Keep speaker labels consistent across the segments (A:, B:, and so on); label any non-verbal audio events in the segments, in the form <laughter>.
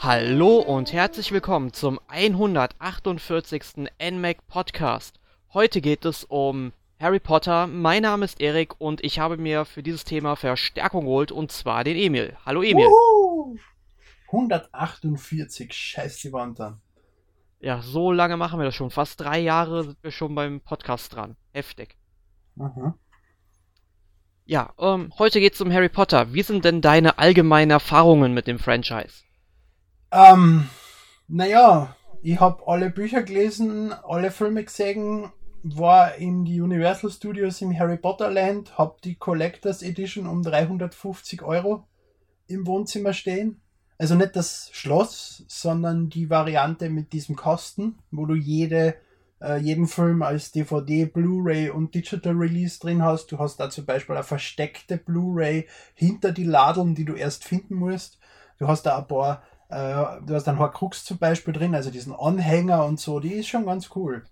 A: Hallo und herzlich willkommen zum 148. NMAC Podcast. Heute geht es um Harry Potter. Mein Name ist Erik und ich habe mir für dieses Thema Verstärkung geholt und zwar den Emil. Hallo Emil.
B: Uhu. 148, scheiß die Wand an.
A: Ja, so lange machen wir das schon. Fast drei Jahre sind wir schon beim Podcast dran. Heftig.
B: Aha.
A: Ja, ähm, heute geht es um Harry Potter. Wie sind denn deine allgemeinen Erfahrungen mit dem Franchise?
B: Ähm, naja, ich habe alle Bücher gelesen, alle Filme gesehen, war in die Universal Studios im Harry Potter Land, hab die Collectors Edition um 350 Euro im Wohnzimmer stehen. Also nicht das Schloss, sondern die Variante mit diesem Kasten, wo du jede, äh, jeden Film als DVD, Blu-ray und Digital Release drin hast. Du hast da zum Beispiel eine versteckte Blu-ray hinter die Ladeln, die du erst finden musst. Du hast da ein paar, du hast ein Horcrux zum Beispiel drin, also diesen Anhänger und so, die ist schon ganz cool.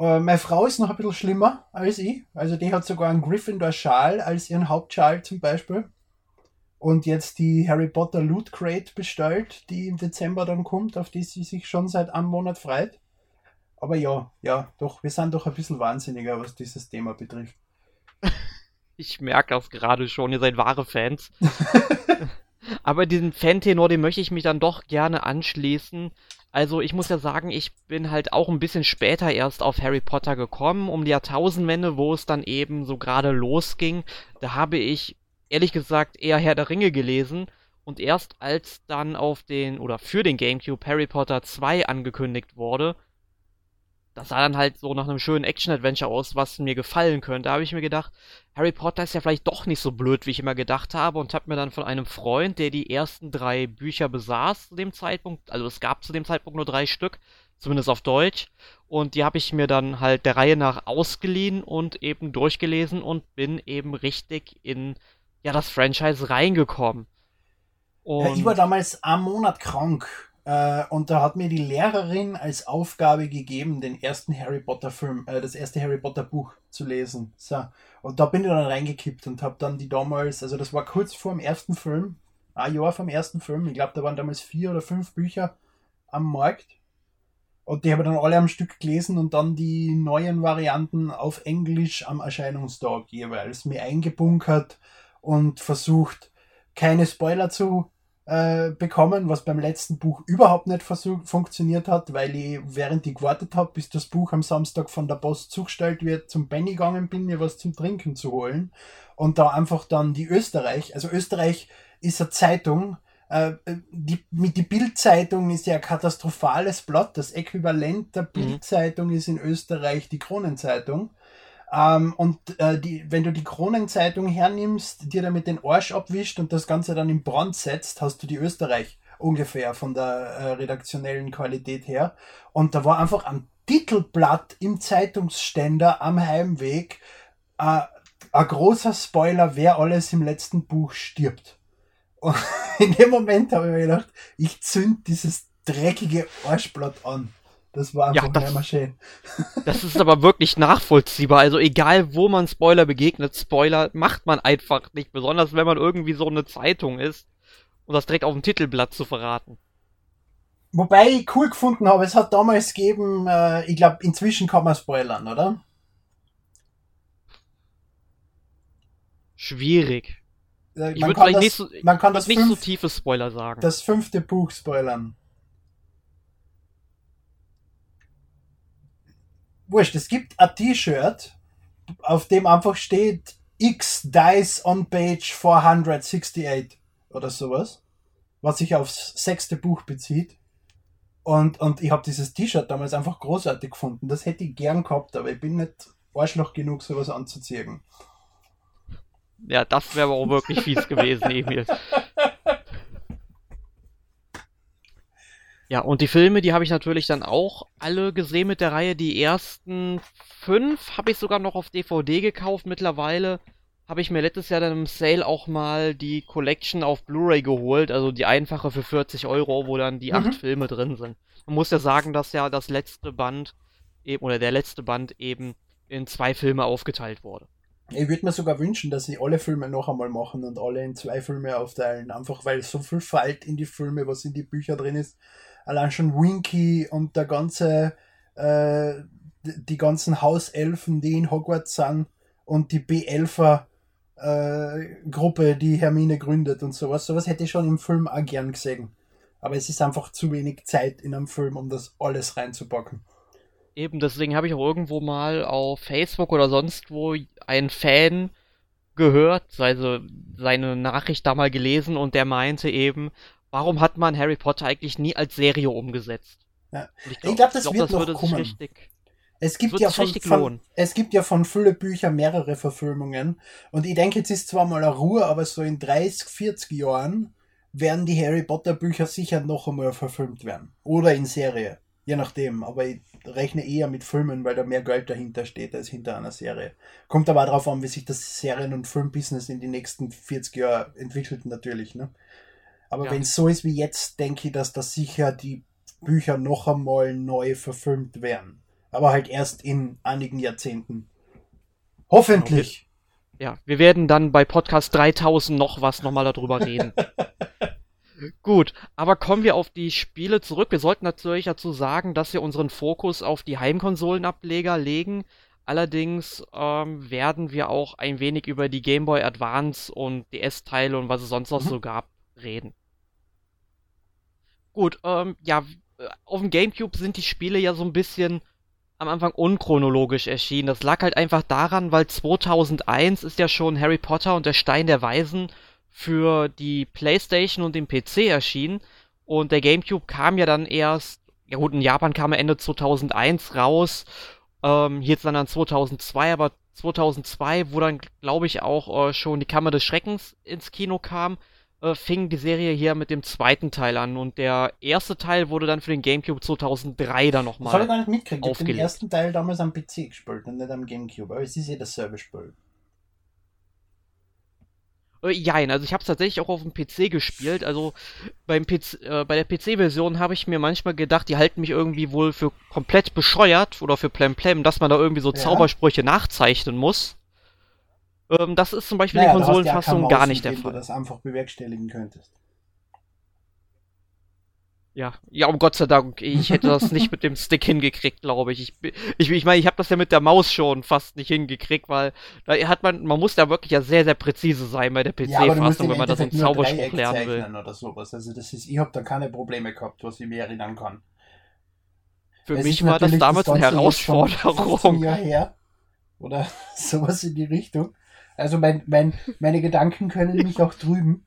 B: Äh, meine Frau ist noch ein bisschen schlimmer als ich. Also die hat sogar einen Gryffindor-Schal als ihren Hauptschal zum Beispiel. Und jetzt die Harry Potter Loot Crate bestellt, die im Dezember dann kommt, auf die sie sich schon seit einem Monat freut. Aber ja, ja, doch, wir sind doch ein bisschen wahnsinniger, was dieses Thema betrifft. <laughs>
A: Ich merke das gerade schon, ihr seid wahre Fans. <laughs> Aber diesen Fan-Tenor, den möchte ich mich dann doch gerne anschließen. Also ich muss ja sagen, ich bin halt auch ein bisschen später erst auf Harry Potter gekommen, um die Jahrtausendwende, wo es dann eben so gerade losging. Da habe ich ehrlich gesagt eher Herr der Ringe gelesen und erst als dann auf den oder für den GameCube Harry Potter 2 angekündigt wurde, das sah dann halt so nach einem schönen Action-Adventure aus, was mir gefallen könnte. Da habe ich mir gedacht, Harry Potter ist ja vielleicht doch nicht so blöd, wie ich immer gedacht habe, und habe mir dann von einem Freund, der die ersten drei Bücher besaß zu dem Zeitpunkt, also es gab zu dem Zeitpunkt nur drei Stück, zumindest auf Deutsch, und die habe ich mir dann halt der Reihe nach ausgeliehen und eben durchgelesen und bin eben richtig in ja das Franchise reingekommen.
B: Ja, ich war damals einen Monat krank und da hat mir die Lehrerin als Aufgabe gegeben, den ersten Harry Potter Film, äh, das erste Harry Potter Buch zu lesen. So. Und da bin ich dann reingekippt und habe dann die damals, also das war kurz vor dem ersten Film, ein Jahr vom ersten Film, ich glaube, da waren damals vier oder fünf Bücher am Markt. Und die habe ich dann alle am Stück gelesen und dann die neuen Varianten auf Englisch am Erscheinungstag jeweils mir eingebunkert und versucht, keine Spoiler zu äh, bekommen, was beim letzten Buch überhaupt nicht funktioniert hat, weil ich, während ich gewartet habe, bis das Buch am Samstag von der Post zugestellt wird, zum Benny gegangen bin, mir was zum Trinken zu holen. Und da einfach dann die Österreich, also Österreich ist eine Zeitung, äh, die, mit die Bildzeitung ist ja ein katastrophales Blatt. Das Äquivalent der Bildzeitung mhm. ist in Österreich die Kronenzeitung. Ähm, und äh, die, wenn du die Kronenzeitung hernimmst, dir damit den Arsch abwischt und das Ganze dann in Brand setzt, hast du die Österreich ungefähr von der äh, redaktionellen Qualität her. Und da war einfach am Titelblatt im Zeitungsständer am Heimweg äh, ein großer Spoiler, wer alles im letzten Buch stirbt. Und <laughs> in dem Moment habe ich mir gedacht, ich zünd dieses dreckige Arschblatt an. Das war einfach ja, das, schön. <laughs>
A: Das ist aber wirklich nachvollziehbar. Also egal, wo man Spoiler begegnet, Spoiler macht man einfach nicht. Besonders wenn man irgendwie so eine Zeitung ist, um das direkt auf dem Titelblatt zu verraten.
B: Wobei ich cool gefunden habe, es hat damals gegeben, äh, ich glaube, inzwischen kann man spoilern, oder?
A: Schwierig.
B: Äh, ich würde vielleicht das, nicht so, man kann das
A: nicht so tiefe Spoiler sagen.
B: Das fünfte Buch spoilern. Wurscht, es gibt ein T-Shirt, auf dem einfach steht X dies on page 468 oder sowas, was sich aufs sechste Buch bezieht. Und, und ich habe dieses T-Shirt damals einfach großartig gefunden. Das hätte ich gern gehabt, aber ich bin nicht Arschloch genug, sowas anzuziehen.
A: Ja, das wäre aber auch wirklich fies gewesen, Emil. Ja, und die Filme, die habe ich natürlich dann auch alle gesehen mit der Reihe. Die ersten fünf habe ich sogar noch auf DVD gekauft. Mittlerweile habe ich mir letztes Jahr dann im Sale auch mal die Collection auf Blu-ray geholt, also die einfache für 40 Euro, wo dann die mhm. acht Filme drin sind. Man muss ja sagen, dass ja das letzte Band eben, oder der letzte Band eben in zwei Filme aufgeteilt wurde.
B: Ich würde mir sogar wünschen, dass sie alle Filme noch einmal machen und alle in zwei Filme aufteilen. Einfach weil so viel fällt in die Filme, was in die Bücher drin ist. Allein schon Winky und der ganze, äh, die ganzen Hauselfen, die in Hogwarts sind und die B11er äh, Gruppe, die Hermine gründet und sowas. Sowas hätte ich schon im Film auch gern gesehen. Aber es ist einfach zu wenig Zeit in einem Film, um das alles reinzupacken.
A: Eben, deswegen habe ich auch irgendwo mal auf Facebook oder sonst wo einen Fan gehört, also seine Nachricht da mal gelesen und der meinte eben, warum hat man Harry Potter eigentlich nie als Serie umgesetzt?
B: Ja. Ich glaube, glaub, das, glaub, wird das noch kommen. Richtig, es gibt, ja von, von, es gibt ja von Fülle Bücher mehrere Verfilmungen. Und ich denke, jetzt ist zwar mal eine Ruhe, aber so in 30, 40 Jahren werden die Harry Potter Bücher sicher noch einmal verfilmt werden. Oder in Serie. Je nachdem. Aber ich rechne eher mit Filmen, weil da mehr Geld dahinter steht als hinter einer Serie. Kommt aber darauf an, wie sich das Serien- und Filmbusiness in den nächsten 40 Jahren entwickelt, natürlich. Ne? Aber ja. wenn es so ist wie jetzt, denke ich, dass da sicher die Bücher noch einmal neu verfilmt werden. Aber halt erst in einigen Jahrzehnten. Hoffentlich.
A: Ja, wir werden dann bei Podcast 3000 noch was nochmal darüber reden. <laughs> Gut, aber kommen wir auf die Spiele zurück. Wir sollten natürlich dazu sagen, dass wir unseren Fokus auf die Heimkonsolenableger legen. Allerdings ähm, werden wir auch ein wenig über die Game Boy Advance und DS-Teile und was es sonst noch mhm. so gab reden. Gut, ähm, ja, auf dem GameCube sind die Spiele ja so ein bisschen am Anfang unchronologisch erschienen. Das lag halt einfach daran, weil 2001 ist ja schon Harry Potter und der Stein der Weisen für die PlayStation und den PC erschienen. Und der GameCube kam ja dann erst, ja gut, in Japan kam er Ende 2001 raus. Ähm, hier jetzt dann, dann 2002, aber 2002, wo dann, glaube ich, auch äh, schon die Kammer des Schreckens ins Kino kam, äh, fing die Serie hier mit dem zweiten Teil an. Und der erste Teil wurde dann für den GameCube 2003 dann nochmal.
B: Soll ich gar nicht. Ich habe den ersten Teil damals am PC gespielt und nicht am GameCube. Aber es ist ja dasselbe Spiel.
A: Äh, jein, also ich habe es tatsächlich auch auf dem PC gespielt. Also beim PC, äh, bei der PC-Version habe ich mir manchmal gedacht, die halten mich irgendwie wohl für komplett bescheuert oder für Plemplem, dass man da irgendwie so ja. Zaubersprüche nachzeichnen muss. Ähm, das ist zum Beispiel naja, in Konsolenfassungen gar nicht der Fall.
B: du das einfach bewerkstelligen könntest.
A: Ja, ja, um Gott sei Dank. Ich hätte das nicht mit dem Stick hingekriegt, glaube ich. Ich meine, ich, ich, mein, ich habe das ja mit der Maus schon fast nicht hingekriegt, weil da hat man, man muss da wirklich ja sehr, sehr präzise sein bei der PC-Fassung, ja, wenn man das in Zauberspruch lernen will.
B: Oder sowas. Also das ist, ich habe da keine Probleme gehabt, was ich mir erinnern kann.
A: Für es mich war das damals das eine Herausforderung.
B: Jahr her. Oder <laughs> sowas in die Richtung. Also mein, mein, meine Gedanken können <laughs> mich auch trüben,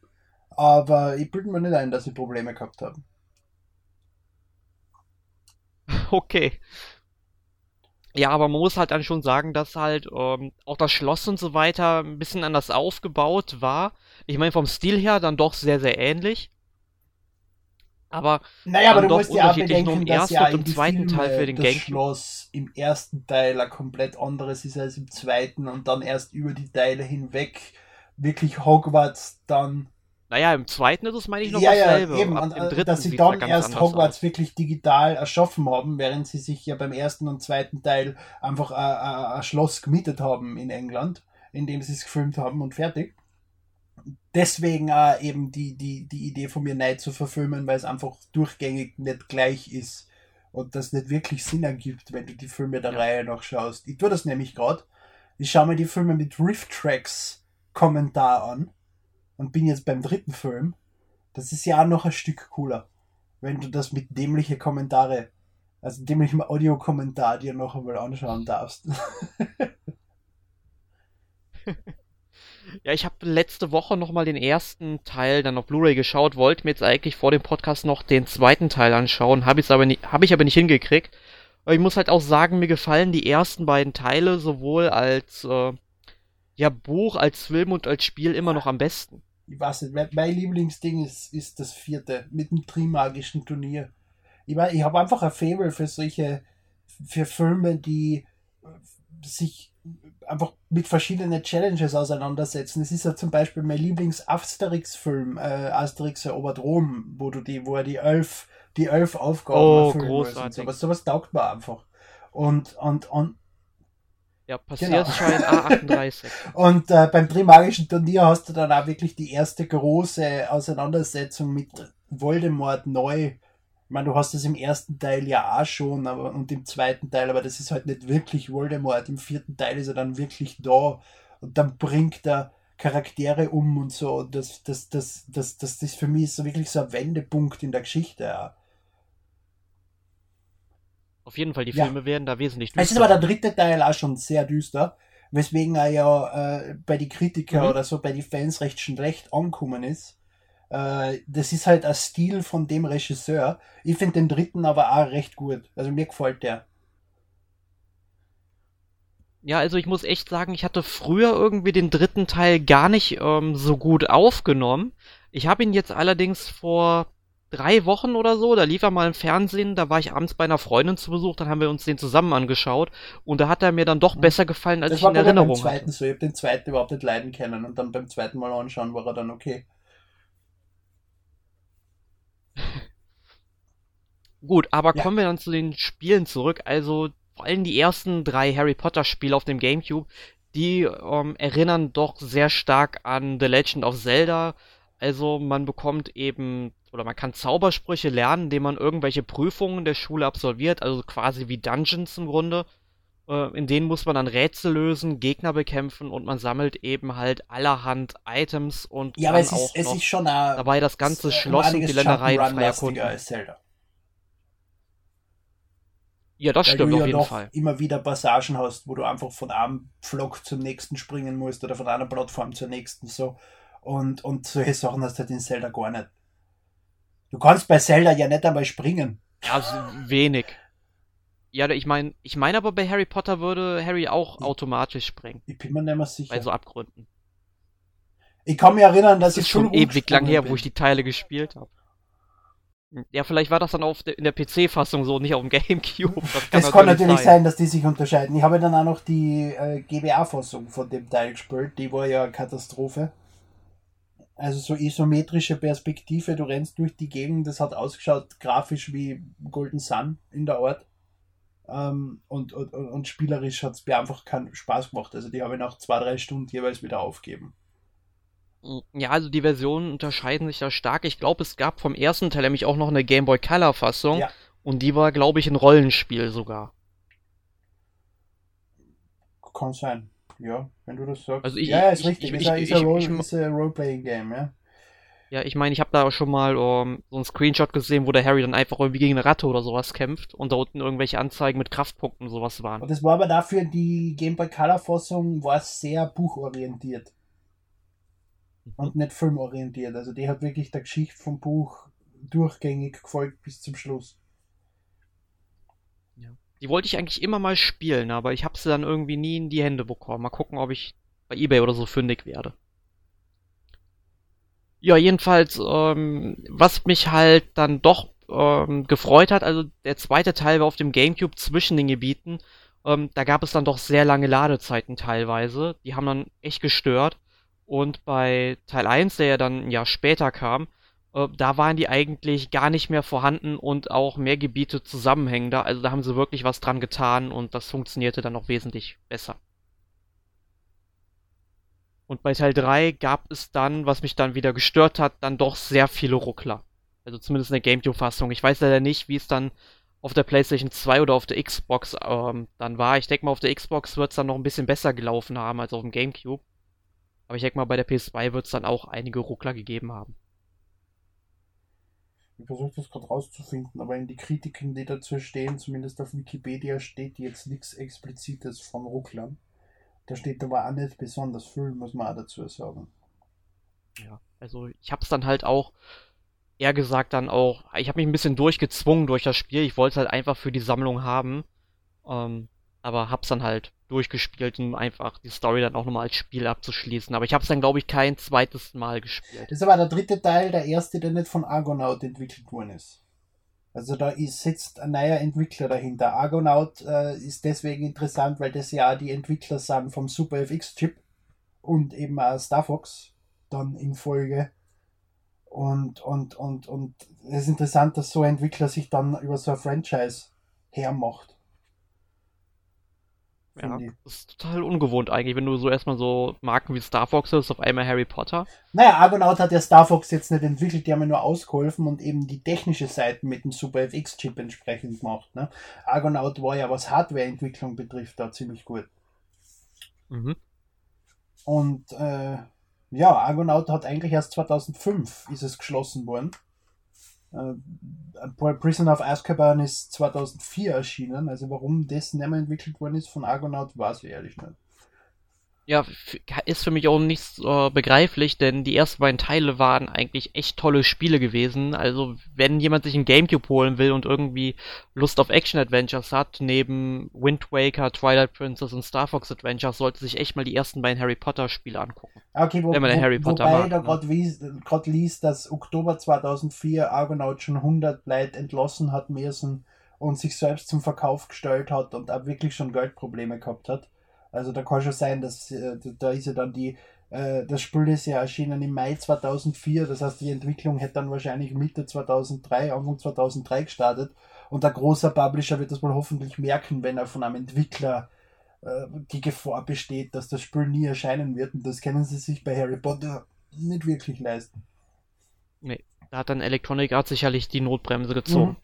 B: aber ich bilde mir nicht ein, dass ich Probleme gehabt habe.
A: okay. Ja, aber man muss halt dann schon sagen, dass halt ähm, auch das Schloss und so weiter ein bisschen anders aufgebaut war. Ich meine, vom Stil her dann doch sehr, sehr ähnlich. Aber,
B: naja, aber du musst ja auch bedenken, dass ja
A: im zweiten Filme Teil für den
B: das Game Schloss im ersten Teil ein komplett anderes ist als im zweiten und dann erst über die Teile hinweg wirklich Hogwarts dann
A: naja, im zweiten ist es, meine ich, noch
B: ja, dasselbe. Ja, eben. Ab, Im dritten dass sie dann erst Hogwarts aus. wirklich digital erschaffen haben, während sie sich ja beim ersten und zweiten Teil einfach ein Schloss gemietet haben in England, in dem sie es gefilmt haben und fertig. Deswegen auch eben die, die, die Idee von mir, Neid zu verfilmen, weil es einfach durchgängig nicht gleich ist und das nicht wirklich Sinn ergibt, wenn du die Filme der ja. Reihe noch schaust. Ich tue das nämlich gerade. Ich schaue mir die Filme mit Rift Tracks Kommentar an und bin jetzt beim dritten Film. Das ist ja auch noch ein Stück cooler, wenn du das mit dämlichen Kommentare, also dämlichem Audiokommentar dir noch einmal anschauen darfst. <laughs> <laughs>
A: Ja, ich habe letzte Woche nochmal den ersten Teil dann auf Blu-ray geschaut, wollte mir jetzt eigentlich vor dem Podcast noch den zweiten Teil anschauen, habe ich aber nicht, habe ich aber nicht hingekriegt. Aber ich muss halt auch sagen, mir gefallen die ersten beiden Teile sowohl als äh, ja, Buch, als Film und als Spiel immer noch am besten.
B: Ich weiß nicht, mein Lieblingsding ist, ist das vierte mit dem Trimagischen Turnier. Ich, mein, ich habe einfach ein Fable für solche, für Filme, die sich einfach mit verschiedenen Challenges auseinandersetzen. Es ist ja zum Beispiel mein Lieblings-Asterix-Film, äh, Asterix erobert Rom, wo du die, wo er die elf, die elf Aufgaben
A: oh, erfüllen. Und
B: sowas, sowas taugt mir einfach. Und, und, und
A: Ja, Passierschein genau. A38. <laughs>
B: Und äh, beim Trimagischen Turnier hast du dann auch wirklich die erste große Auseinandersetzung mit Voldemort neu. Ich meine, du hast es im ersten Teil ja auch schon aber, und im zweiten Teil, aber das ist halt nicht wirklich Voldemort. Im vierten Teil ist er dann wirklich da und dann bringt er Charaktere um und so. Das, das, das, das, das, das für mich so wirklich so ein Wendepunkt in der Geschichte. Ja.
A: Auf jeden Fall, die Filme ja. werden da wesentlich
B: düster. Es ist aber der dritte Teil auch schon sehr düster, weswegen er ja äh, bei den Kritikern mhm. oder so bei den Fans recht schlecht angekommen ist. Äh, das ist halt ein Stil von dem Regisseur. Ich finde den dritten aber auch recht gut. Also mir gefällt der.
A: Ja, also ich muss echt sagen, ich hatte früher irgendwie den dritten Teil gar nicht ähm, so gut aufgenommen. Ich habe ihn jetzt allerdings vor drei Wochen oder so, da lief er mal im Fernsehen, da war ich abends bei einer Freundin zu Besuch, dann haben wir uns den zusammen angeschaut und da hat er mir dann doch hm. besser gefallen, als das ich in Erinnerung beim
B: zweiten hatte. So. Ich habe den zweiten überhaupt nicht leiden können und dann beim zweiten Mal anschauen war er dann okay. <laughs>
A: Gut, aber ja. kommen wir dann zu den Spielen zurück. Also vor allem die ersten drei Harry Potter Spiele auf dem GameCube, die ähm, erinnern doch sehr stark an The Legend of Zelda. Also man bekommt eben oder man kann Zaubersprüche lernen, indem man irgendwelche Prüfungen der Schule absolviert, also quasi wie Dungeons im Grunde. Äh, in denen muss man dann Rätsel lösen, Gegner bekämpfen und man sammelt eben halt allerhand Items und
B: ja, aber es ist, es ist schon
A: a, dabei das ganze Schloss und die Ländereien frei erkunden. Ja, das Weil stimmt
B: du
A: auf jeden Fall.
B: immer wieder Passagen hast, wo du einfach von einem Pflock zum nächsten springen musst oder von einer Plattform zur nächsten so. Und, und solche Sachen hast du halt in Zelda gar nicht. Du kannst bei Zelda ja nicht einmal springen.
A: Also wenig. Ja, ich meine, ich meine aber bei Harry Potter würde Harry auch ich, automatisch springen.
B: Ich bin mir nicht mehr sicher.
A: Bei so Abgründen.
B: Ich kann mich erinnern, dass
A: das
B: ich
A: schon ewig lang her, bin. wo ich die Teile gespielt habe. Ja, vielleicht war das dann auf de, in der PC-Fassung so, nicht auf dem <laughs> Gamecube.
B: Das kann, das kann natürlich sein. sein. dass die sich unterscheiden. Ich habe dann auch noch die äh, GBA-Fassung von dem Teil gespielt. Die war ja eine Katastrophe. Also so isometrische Perspektive, du rennst durch die Gegend, das hat ausgeschaut grafisch wie Golden Sun in der Art. Ähm, und, und, und spielerisch hat es mir einfach keinen Spaß gemacht. Also die habe ich nach zwei, drei Stunden jeweils wieder aufgeben.
A: Ja, also die Versionen unterscheiden sich da stark. Ich glaube, es gab vom ersten Teil nämlich auch noch eine Game Boy Color Fassung. Ja. Und die war, glaube ich, ein Rollenspiel sogar.
B: Kann sein. Ja, wenn du das sagst.
A: Also ich,
B: ja,
A: ist
B: ich, richtig. Ich, ist, ein Role, ist ein Roleplaying-Game, ja.
A: Ja, ich meine, ich habe da schon mal um, so einen Screenshot gesehen, wo der Harry dann einfach irgendwie gegen eine Ratte oder sowas kämpft und da unten irgendwelche Anzeigen mit Kraftpunkten und sowas waren.
B: Und das war aber dafür, die Game Boy Color Fassung war sehr buchorientiert. Mhm. Und nicht filmorientiert. Also die hat wirklich der Geschichte vom Buch durchgängig gefolgt bis zum Schluss.
A: Die wollte ich eigentlich immer mal spielen, aber ich habe sie dann irgendwie nie in die Hände bekommen. Mal gucken, ob ich bei eBay oder so fündig werde. Ja, jedenfalls, ähm, was mich halt dann doch ähm, gefreut hat, also der zweite Teil war auf dem GameCube zwischen den Gebieten. Ähm, da gab es dann doch sehr lange Ladezeiten teilweise. Die haben dann echt gestört. Und bei Teil 1, der ja dann ein Jahr später kam, äh, da waren die eigentlich gar nicht mehr vorhanden und auch mehr Gebiete zusammenhängender. Also da haben sie wirklich was dran getan und das funktionierte dann noch wesentlich besser. Und bei Teil 3 gab es dann, was mich dann wieder gestört hat, dann doch sehr viele Ruckler. Also zumindest in der GameCube-Fassung. Ich weiß leider nicht, wie es dann auf der PlayStation 2 oder auf der Xbox ähm, dann war. Ich denke mal, auf der Xbox wird es dann noch ein bisschen besser gelaufen haben als auf dem GameCube. Aber ich denke mal, bei der PS2 wird es dann auch einige Ruckler gegeben haben.
B: Ich versuche das gerade rauszufinden, aber in die Kritiken, die dazu stehen, zumindest auf Wikipedia, steht jetzt nichts Explizites von Rucklern. Da steht aber auch nicht besonders viel, muss man auch dazu sagen.
A: Ja, also ich habe es dann halt auch eher gesagt dann auch, ich habe mich ein bisschen durchgezwungen durch das Spiel. Ich wollte es halt einfach für die Sammlung haben. Ähm, aber hab's dann halt durchgespielt, um einfach die Story dann auch nochmal als Spiel abzuschließen. Aber ich hab's dann, glaube ich, kein zweites Mal gespielt.
B: Das ist aber der dritte Teil, der erste, der nicht von Argonaut entwickelt worden ist. Also da ist, sitzt ein neuer Entwickler dahinter. Argonaut äh, ist deswegen interessant, weil das ja die Entwickler sind vom Super FX-Chip und eben auch Star Fox dann in Folge. Und, und, und, und es ist interessant, dass so ein Entwickler sich dann über so ein Franchise hermacht.
A: Ja, das ist total ungewohnt eigentlich, wenn du so erstmal so Marken wie Star Fox hast, auf einmal Harry Potter.
B: Naja, Argonaut hat ja Star Fox jetzt nicht entwickelt, die haben ja nur ausgeholfen und eben die technische Seite mit dem Super FX-Chip entsprechend gemacht. Ne? Argonaut war ja, was Hardware-Entwicklung betrifft, da ziemlich gut. Mhm. Und äh, ja, Argonaut hat eigentlich erst 2005 ist es geschlossen worden. Äh, Prison of Azkaban ist 2004 erschienen, also warum das nicht mehr entwickelt worden ist von Argonaut, weiß ich ehrlich nicht.
A: Ja, ist für mich auch nicht äh, begreiflich, denn die ersten beiden Teile waren eigentlich echt tolle Spiele gewesen. Also, wenn jemand sich ein Gamecube holen will und irgendwie Lust auf Action-Adventures hat, neben Wind Waker, Twilight Princess und Star Fox Adventures, sollte sich echt mal die ersten beiden Harry Potter-Spiele angucken.
B: Okay, wo, wenn man wo, Harry Potter wobei mag, da ne? gerade liest, dass Oktober 2004 Argonaut schon 100 Leute entlassen hat müssen und sich selbst zum Verkauf gestellt hat und auch wirklich schon Geldprobleme gehabt hat. Also da kann schon sein, dass äh, da ist ja dann die, äh, das Spiel ist ja erschienen im Mai 2004, das heißt die Entwicklung hätte dann wahrscheinlich Mitte 2003, Anfang 2003 gestartet und der große Publisher wird das wohl hoffentlich merken, wenn er von einem Entwickler äh, die Gefahr besteht, dass das Spiel nie erscheinen wird und das können sie sich bei Harry Potter nicht wirklich leisten.
A: Nee, da hat dann Electronic Arts sicherlich die Notbremse gezogen. Mhm.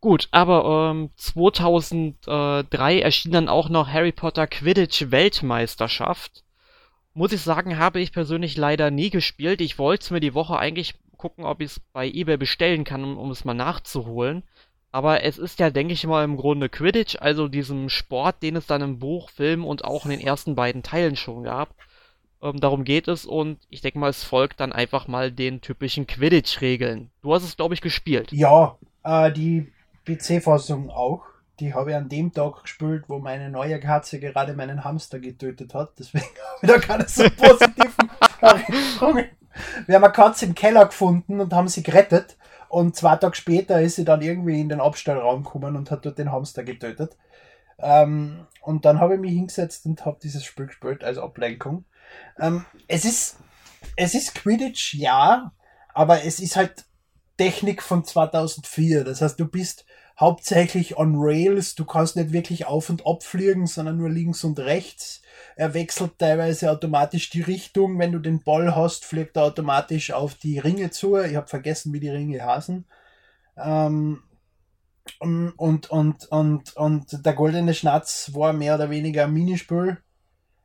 A: Gut, aber ähm, 2003 erschien dann auch noch Harry Potter Quidditch Weltmeisterschaft. Muss ich sagen, habe ich persönlich leider nie gespielt. Ich wollte es mir die Woche eigentlich gucken, ob ich es bei eBay bestellen kann, um, um es mal nachzuholen. Aber es ist ja, denke ich mal, im Grunde Quidditch, also diesem Sport, den es dann im Buch, Film und auch in den ersten beiden Teilen schon gab. Ähm, darum geht es und ich denke mal, es folgt dann einfach mal den typischen Quidditch-Regeln. Du hast es, glaube ich, gespielt.
B: Ja, äh, die PC-Fassung auch. Die habe ich an dem Tag gespielt, wo meine neue Katze gerade meinen Hamster getötet hat. Deswegen <laughs> habe ich da keine so <laughs> positiven Erinnerungen. Wir haben eine Katze im Keller gefunden und haben sie gerettet. Und zwei Tage später ist sie dann irgendwie in den Abstellraum gekommen und hat dort den Hamster getötet. Ähm, und dann habe ich mich hingesetzt und habe dieses Spiel gespielt als Ablenkung. Ähm, es ist, es ist Quidditch, ja, aber es ist halt Technik von 2004. Das heißt, du bist hauptsächlich on Rails. Du kannst nicht wirklich auf und ab fliegen, sondern nur links und rechts. Er wechselt teilweise automatisch die Richtung. Wenn du den Ball hast, fliegt er automatisch auf die Ringe zu. Ich habe vergessen, wie die Ringe heißen. Ähm, und, und, und, und der goldene Schnatz war mehr oder weniger ein Minispiel.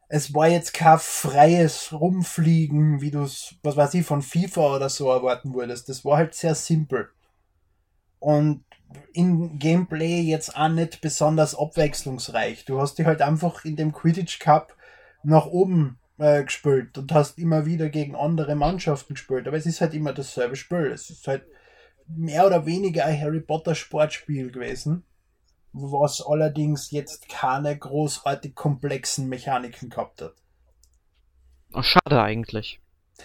B: Es war jetzt kein freies Rumfliegen, wie du es, was weiß ich, von FIFA oder so erwarten würdest. Das war halt sehr simpel. Und im Gameplay jetzt auch nicht besonders abwechslungsreich. Du hast dich halt einfach in dem Quidditch Cup nach oben äh, gespielt und hast immer wieder gegen andere Mannschaften gespielt. Aber es ist halt immer dasselbe Spiel. Es ist halt mehr oder weniger ein Harry Potter Sportspiel gewesen, was allerdings jetzt keine großartig komplexen Mechaniken gehabt hat.
A: Ach, schade eigentlich.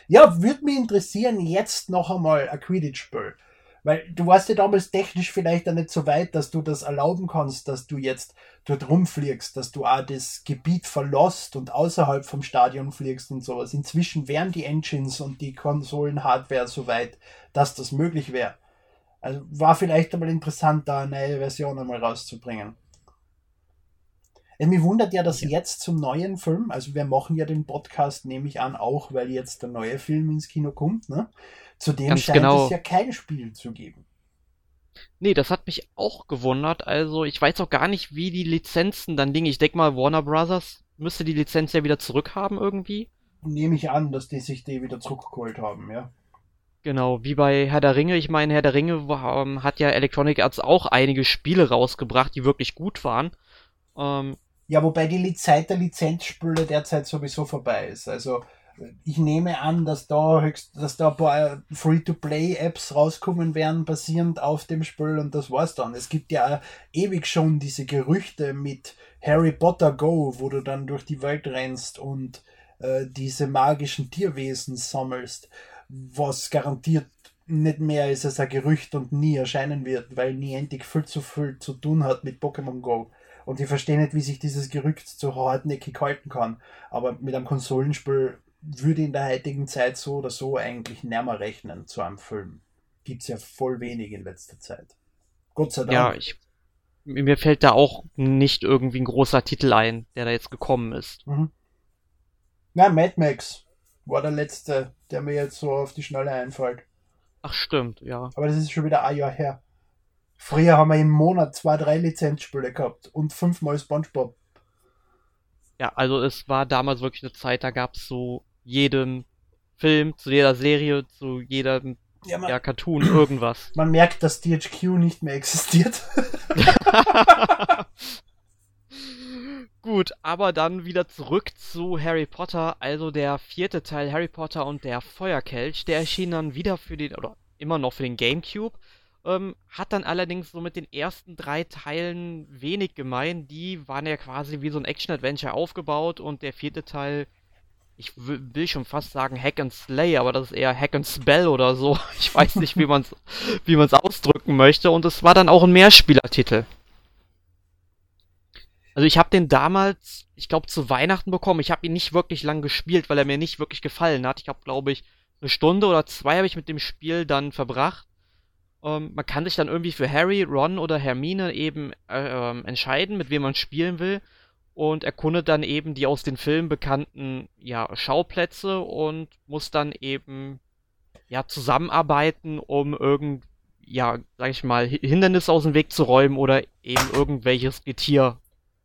B: Ja, würde mich interessieren, jetzt noch einmal ein Quidditch-Spiel. Weil du warst ja damals technisch vielleicht auch nicht so weit, dass du das erlauben kannst, dass du jetzt dort rumfliegst, dass du auch das Gebiet verlässt und außerhalb vom Stadion fliegst und sowas. Inzwischen wären die Engines und die Konsolen-Hardware so weit, dass das möglich wäre. Also war vielleicht einmal interessant, da eine neue Version einmal rauszubringen. Ja, mich wundert ja, dass ja. jetzt zum neuen Film, also wir machen ja den Podcast, nehme ich an, auch weil jetzt der neue Film ins Kino kommt, ne? Zudem Ganz scheint genau. es ja kein Spiel zu geben.
A: Nee, das hat mich auch gewundert. Also, ich weiß auch gar nicht, wie die Lizenzen dann liegen. Ich denke mal, Warner Brothers müsste die Lizenz ja wieder zurückhaben irgendwie.
B: Nehme ich an, dass die sich die wieder zurückgeholt haben, ja.
A: Genau, wie bei Herr der Ringe. Ich meine, Herr der Ringe ähm, hat ja Electronic Arts auch einige Spiele rausgebracht, die wirklich gut waren.
B: Ähm, ja, wobei die Zeit der Lizenzspiele derzeit sowieso vorbei ist. Also ich nehme an, dass da höchst, dass da ein paar Free-to-Play-Apps rauskommen werden, basierend auf dem Spiel und das war's dann. Es gibt ja ewig schon diese Gerüchte mit Harry Potter Go, wo du dann durch die Welt rennst und äh, diese magischen Tierwesen sammelst, was garantiert nicht mehr ist als ein Gerücht und nie erscheinen wird, weil Niantic viel zu viel zu tun hat mit Pokémon Go. Und ich verstehe nicht, wie sich dieses Gerücht so hartnäckig halten kann. Aber mit einem Konsolenspiel würde in der heutigen Zeit so oder so eigentlich näher rechnen zu einem Film. Gibt es ja voll wenig in letzter Zeit. Gott sei Dank.
A: Ja, ich, mir fällt da auch nicht irgendwie ein großer Titel ein, der da jetzt gekommen ist. Mhm.
B: Na, Mad Max war der letzte, der mir jetzt so auf die Schnelle einfällt.
A: Ach, stimmt, ja.
B: Aber das ist schon wieder ein Jahr her. Früher haben wir im Monat zwei, drei Lizenzspiele gehabt und fünfmal Spongebob.
A: Ja, also es war damals wirklich eine Zeit, da gab es so jedem Film, zu jeder Serie, zu jedem ja, man, ja, Cartoon, irgendwas. <clears throat>
B: Man merkt, dass DHQ nicht mehr existiert. <laughs>
A: Gut, aber dann wieder zurück zu Harry Potter, also der vierte Teil Harry Potter und der Feuerkelch, der erschien dann wieder für den, oder immer noch für den Gamecube, ähm, hat dann allerdings so mit den ersten drei Teilen wenig gemein. Die waren ja quasi wie so ein Action-Adventure aufgebaut und der vierte Teil ich will schon fast sagen Hack and Slay, aber das ist eher Hack and Spell oder so. <laughs> Ich weiß nicht, wie man es wie man's ausdrücken möchte. Und es war dann auch ein Mehrspielertitel. Also ich habe den damals, ich glaube, zu Weihnachten bekommen. Ich habe ihn nicht wirklich lang gespielt, weil er mir nicht wirklich gefallen hat. Ich habe, glaube ich, eine Stunde oder zwei habe ich mit dem Spiel dann verbracht. Ähm, man kann sich dann irgendwie für Harry, Ron oder Hermine eben äh, äh, entscheiden, mit wem man spielen will und erkundet dann eben die aus den Filmen bekannten ja, Schauplätze und muss dann eben ja zusammenarbeiten, um irgend ja, sag ich mal, Hindernisse aus dem Weg zu räumen oder eben irgendwelches Getier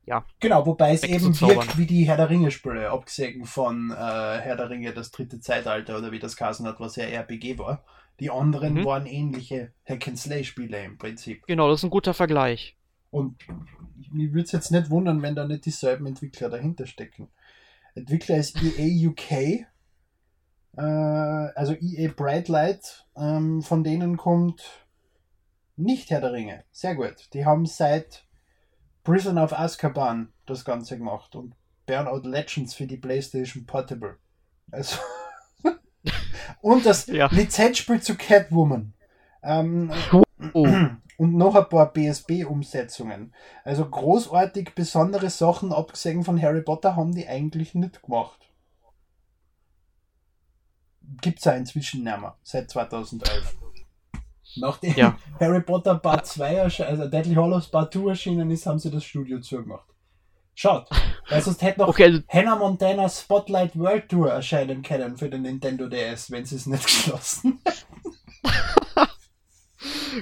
A: ja.
B: Genau, wobei es eben wirkt wie die Herr der Ringe-Spiele, abgesehen von äh, Herr der Ringe, das dritte Zeitalter oder wie das Kasen hat, was ja RPG war. Die anderen mhm. waren ähnliche Hack-and-Slay-Spiele im Prinzip.
A: Genau, das ist ein guter Vergleich.
B: Und mich würde es jetzt nicht wundern, wenn da nicht dieselben Entwickler dahinter stecken. Entwickler ist EA UK, äh, also EA Brightlight, ähm, von denen kommt nicht Herr der Ringe. Sehr gut. Die haben seit Prison of Azkaban das Ganze gemacht und Burnout Legends für die PlayStation Portable. Also <laughs> und das ja. Lizenzspiel zu Catwoman. Ähm, oh <clears throat> und noch ein paar BSB-Umsetzungen. Also großartig besondere Sachen, abgesehen von Harry Potter, haben die eigentlich nicht gemacht. Gibt es ja inzwischen nicht mehr, seit 2011. Nachdem ja. <laughs> Harry Potter Part 2, also Deadly Hollows Part 2 erschienen ist, haben sie das Studio zugemacht. Schaut, weil sonst hätte noch okay, also Hannah Montana Spotlight World Tour erscheinen können für den Nintendo DS, wenn sie es nicht <laughs> geschlossen.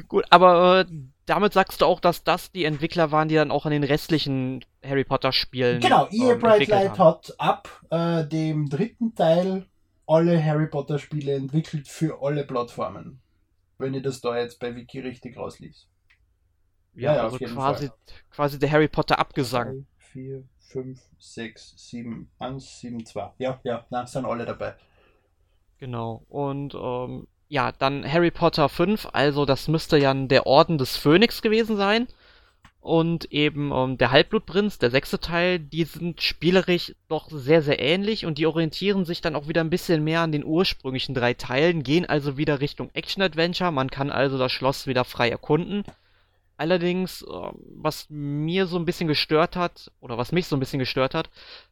A: Gut, aber äh, damit sagst du auch, dass das die Entwickler waren, die dann auch an den restlichen Harry Potter Spielen.
B: Genau, EA ähm, Brightlight hat ab äh, dem dritten Teil alle Harry Potter Spiele entwickelt für alle Plattformen. Wenn ich das da jetzt bei Wiki richtig rausließ.
A: Ja, ja also quasi, quasi der Harry Potter Abgesang.
B: 4, 5, 6, 7, 1, 7, 2. Ja, ja, na, sind alle dabei.
A: Genau. Und ähm, ja, dann Harry Potter 5, also das müsste ja der Orden des Phönix gewesen sein. Und eben ähm, der Halbblutprinz, der sechste Teil, die sind spielerisch doch sehr, sehr ähnlich und die orientieren sich dann auch wieder ein bisschen mehr an den ursprünglichen drei Teilen, gehen also wieder Richtung Action-Adventure, man kann also das Schloss wieder frei erkunden. Allerdings, äh, was mir so ein bisschen gestört hat, oder was mich so ein bisschen gestört hat, ähm,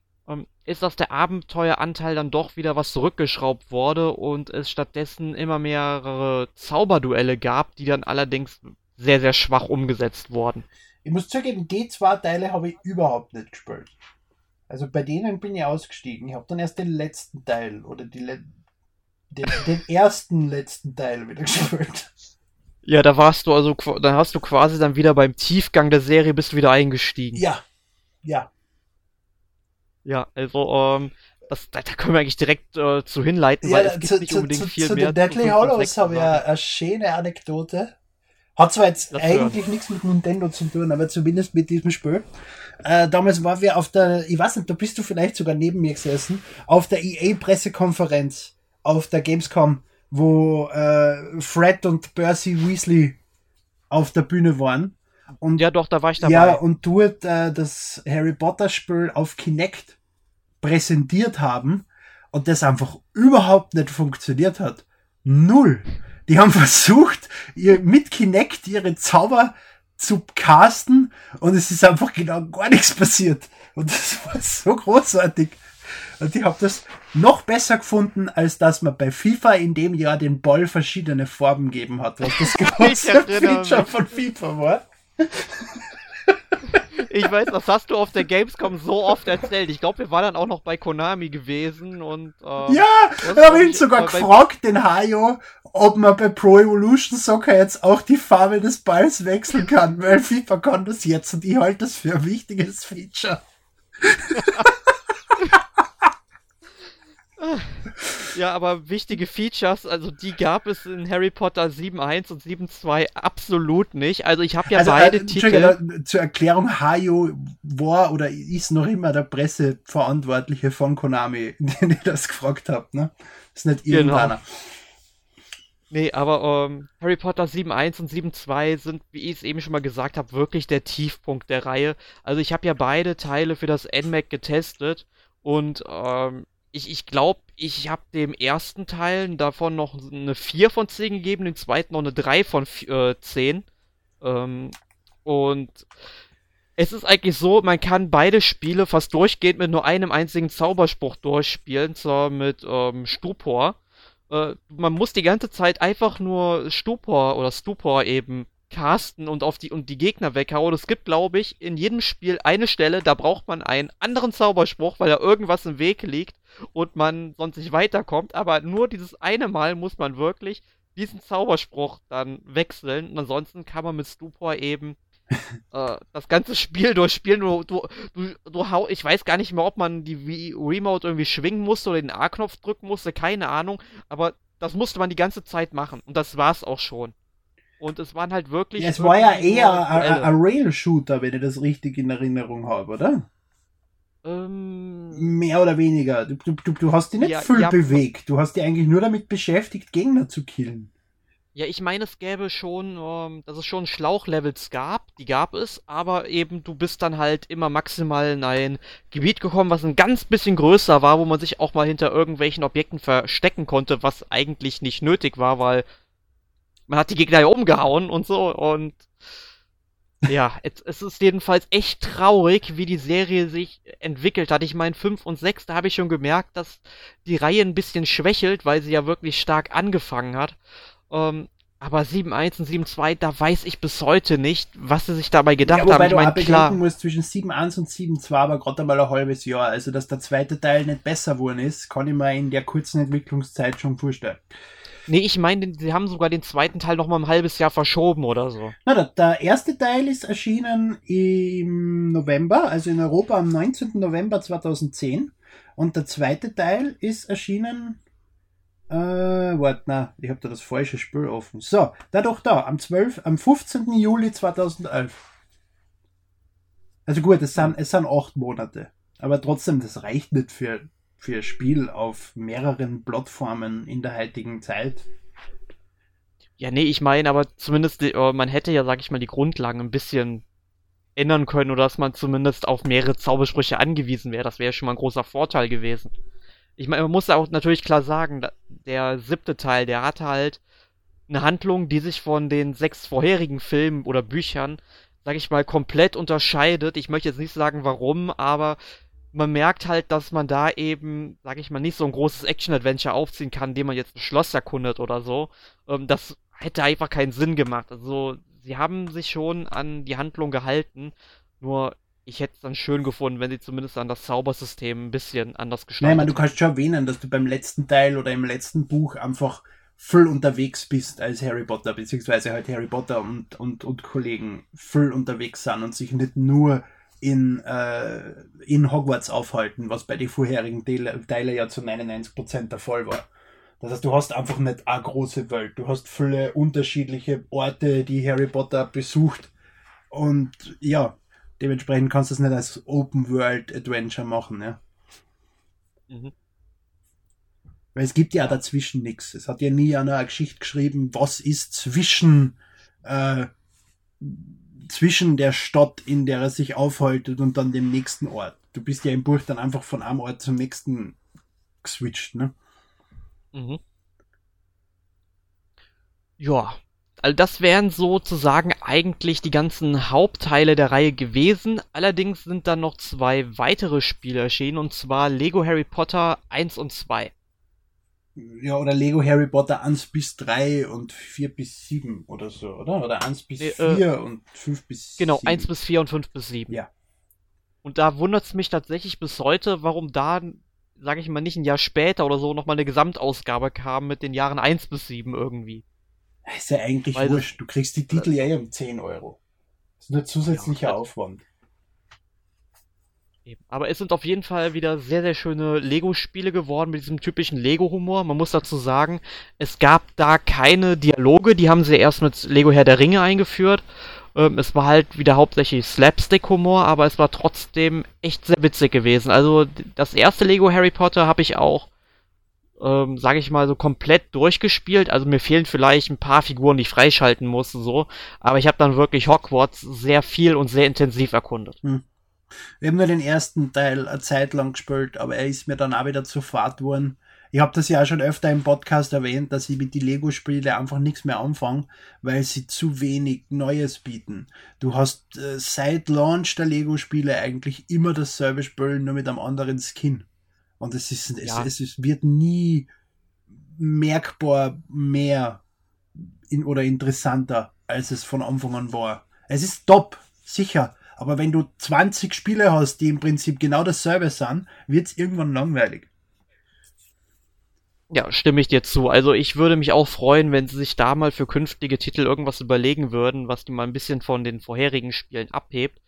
A: ist, dass der Abenteueranteil dann doch wieder was zurückgeschraubt wurde und es stattdessen immer mehrere Zauberduelle gab, die dann allerdings sehr, sehr schwach umgesetzt wurden.
B: Ich muss zugeben, die zwei Teile habe ich überhaupt nicht gespielt. Also bei denen bin ich ausgestiegen. Ich habe dann erst den letzten Teil oder die Le den, den ersten letzten Teil wieder <laughs> gespielt.
A: Ja, da warst du also, da hast du quasi dann wieder beim Tiefgang der Serie bist du wieder eingestiegen.
B: Ja, ja.
A: Ja, also, ähm, das, da, da können wir eigentlich direkt äh, zu hinleiten,
B: ja, weil es gibt zu, nicht unbedingt zu, viel zu mehr. Zu Deadly Hollows habe ich eine schöne Anekdote. Hat zwar jetzt das eigentlich hören. nichts mit Nintendo zu tun, aber zumindest mit diesem Spiel. Äh, damals waren wir auf der, ich weiß nicht, da bist du vielleicht sogar neben mir gesessen, auf der EA-Pressekonferenz auf der Gamescom, wo äh, Fred und Percy Weasley auf der Bühne waren.
A: Und, ja, doch, da war ich dabei.
B: Ja, und dort äh, das Harry Potter Spiel auf Kinect präsentiert haben und das einfach überhaupt nicht funktioniert hat. Null. Die haben <laughs> versucht, ihr, mit Kinect ihre Zauber zu casten und es ist einfach genau gar nichts passiert. Und das <laughs> war so großartig. Und ich habe das noch besser gefunden, als dass man bei FIFA in dem Jahr den Ball verschiedene Farben geben hat, was das <laughs> große Feature von FIFA war.
A: Ich weiß, das hast du auf der Gamescom so oft erzählt. Ich glaube, wir waren dann auch noch bei Konami gewesen und.
B: Äh, ja, da habe ich ihn sogar gefragt, den Hajo, ob man bei Pro Evolution Soccer jetzt auch die Farbe des Balls wechseln kann, weil FIFA kann das jetzt und ich halte das für ein wichtiges Feature.
A: Ja, <laughs> <laughs> aber wichtige Features, also die gab es in Harry Potter 7.1 und 7.2 absolut nicht. Also ich habe ja also, beide äh, Titel.
B: Zur Erklärung, Hayo war oder ist noch immer der Presseverantwortliche von Konami, <laughs> den ihr das gefragt habt, ne? ist nicht genau. irgendeiner. Genau.
A: Nee, aber ähm, Harry Potter 7.1 und 7.2 sind, wie ich es eben schon mal gesagt habe, wirklich der Tiefpunkt der Reihe. Also ich habe ja beide Teile für das NMAC getestet und ähm, ich, ich glaube, ich habe dem ersten Teil davon noch eine 4 von 10 gegeben, dem zweiten noch eine 3 von äh, 10. Ähm, und es ist eigentlich so, man kann beide Spiele fast durchgehend mit nur einem einzigen Zauberspruch durchspielen, zwar mit ähm, Stupor. Äh, man muss die ganze Zeit einfach nur Stupor oder Stupor eben casten und auf die und die Gegner weghauen. Es gibt, glaube ich, in jedem Spiel eine Stelle, da braucht man einen anderen Zauberspruch, weil da irgendwas im Weg liegt und man sonst nicht weiterkommt. Aber nur dieses eine Mal muss man wirklich diesen Zauberspruch dann wechseln. Und ansonsten kann man mit Stupor eben <laughs> äh, das ganze Spiel durchspielen. Du, du, du, du hau, ich weiß gar nicht mehr, ob man die Remote irgendwie schwingen musste oder den A-Knopf drücken musste, keine Ahnung. Aber das musste man die ganze Zeit machen. Und das war's auch schon. Und es waren halt wirklich.
B: Ja, es war ja eher ein Rail-Shooter, wenn ich das richtig in Erinnerung habe, oder? Ähm, Mehr oder weniger. Du, du, du hast dich nicht ja, viel ja, bewegt. Du hast dich eigentlich nur damit beschäftigt, Gegner zu killen.
A: Ja, ich meine, es gäbe schon, ähm, dass es schon Schlauchlevels gab, die gab es, aber eben du bist dann halt immer maximal in ein Gebiet gekommen, was ein ganz bisschen größer war, wo man sich auch mal hinter irgendwelchen Objekten verstecken konnte, was eigentlich nicht nötig war, weil man hat die Gegner ja umgehauen und so und ja, es, es, ist jedenfalls echt traurig, wie die Serie sich entwickelt hat. Ich meine, 5 und 6, da habe ich schon gemerkt, dass die Reihe ein bisschen schwächelt, weil sie ja wirklich stark angefangen hat. Ähm, aber 7.1 und 7.2, da weiß ich bis heute nicht, was sie sich dabei gedacht ja, wobei haben. Ich
B: du mein, klar. musst zwischen 7.1 und 7.2 aber gerade einmal ein halbes Jahr. Also, dass der zweite Teil nicht besser geworden ist, kann ich mir in der kurzen Entwicklungszeit schon vorstellen.
A: Nee, ich meine, sie haben sogar den zweiten Teil noch mal ein halbes Jahr verschoben oder so.
B: Na, der, der erste Teil ist erschienen im November, also in Europa am 19. November 2010. Und der zweite Teil ist erschienen. Äh, warte, na, ich habe da das falsche Spiel offen. So, da doch da, am 12, am 15. Juli 2011. Also gut, es sind, es sind acht Monate. Aber trotzdem, das reicht nicht für für Spiel auf mehreren Plattformen in der heutigen Zeit.
A: Ja, nee, ich meine, aber zumindest, äh, man hätte ja, sag ich mal, die Grundlagen ein bisschen ändern können oder dass man zumindest auf mehrere Zaubersprüche angewiesen wäre. Das wäre schon mal ein großer Vorteil gewesen. Ich meine, man muss auch natürlich klar sagen, der siebte Teil, der hatte halt eine Handlung, die sich von den sechs vorherigen Filmen oder Büchern, sag ich mal, komplett unterscheidet. Ich möchte jetzt nicht sagen, warum, aber man merkt halt, dass man da eben, sag ich mal, nicht so ein großes Action-Adventure aufziehen kann, indem man jetzt ein Schloss erkundet oder so. Ähm, das hätte einfach keinen Sinn gemacht. Also, sie haben sich schon an die Handlung gehalten, nur ich hätte es dann schön gefunden, wenn sie zumindest an das Zaubersystem ein bisschen anders gestaltet
B: Nein, man, du kannst schon erwähnen, dass du beim letzten Teil oder im letzten Buch einfach voll unterwegs bist als Harry Potter, beziehungsweise halt Harry Potter und, und, und Kollegen voll unterwegs sind und sich nicht nur in, äh, in Hogwarts aufhalten, was bei den vorherigen Teilen ja zu 99% der Fall war. Das heißt, du hast einfach nicht eine große Welt. Du hast viele unterschiedliche Orte, die Harry Potter besucht. Und ja, dementsprechend kannst du es nicht als Open World Adventure machen. Ja. Mhm. Weil es gibt ja dazwischen nichts. Es hat ja nie einer Geschichte geschrieben, was ist zwischen äh, zwischen der Stadt, in der er sich aufhaltet und dann dem nächsten Ort. Du bist ja im Buch dann einfach von einem Ort zum nächsten geswitcht, ne? Mhm.
A: Ja, also das wären sozusagen eigentlich die ganzen Hauptteile der Reihe gewesen. Allerdings sind dann noch zwei weitere Spiele erschienen, und zwar Lego Harry Potter 1 und 2
B: ja, oder Lego Harry Potter 1 bis 3 und 4 bis 7 oder so, oder? Oder 1 bis nee, 4 äh, und 5 bis
A: Genau, 7. 1 bis 4 und 5 bis 7.
B: Ja.
A: Und da wundert es mich tatsächlich bis heute, warum da, sage ich mal, nicht ein Jahr später oder so nochmal eine Gesamtausgabe kam mit den Jahren 1 bis 7 irgendwie.
B: ist ja eigentlich Weil wurscht. Du kriegst die Titel ja eh um 10 Euro. Das ist nur zusätzlicher ja, Aufwand.
A: Aber es sind auf jeden Fall wieder sehr, sehr schöne Lego-Spiele geworden mit diesem typischen Lego-Humor. Man muss dazu sagen, es gab da keine Dialoge, die haben sie erst mit Lego Herr der Ringe eingeführt. Ähm, es war halt wieder hauptsächlich Slapstick-Humor, aber es war trotzdem echt sehr witzig gewesen. Also das erste Lego Harry Potter habe ich auch, ähm, sage ich mal, so komplett durchgespielt. Also mir fehlen vielleicht ein paar Figuren, die ich freischalten musste, so. Aber ich habe dann wirklich Hogwarts sehr viel und sehr intensiv erkundet. Hm.
B: Wir haben nur den ersten Teil eine Zeit lang gespielt, aber er ist mir dann auch wieder zu fad worden. Ich habe das ja auch schon öfter im Podcast erwähnt, dass ich mit die Lego-Spiele einfach nichts mehr anfange, weil sie zu wenig Neues bieten. Du hast äh, seit Launch der Lego-Spiele eigentlich immer dasselbe Spiel, nur mit einem anderen Skin. Und es ist, ja. es, es, wird nie merkbar mehr in, oder interessanter, als es von Anfang an war. Es ist top, sicher. Aber wenn du 20 Spiele hast, die im Prinzip genau dasselbe sind, wird es irgendwann langweilig.
A: Ja, stimme ich dir zu. Also ich würde mich auch freuen, wenn sie sich da mal für künftige Titel irgendwas überlegen würden, was die mal ein bisschen von den vorherigen Spielen abhebt.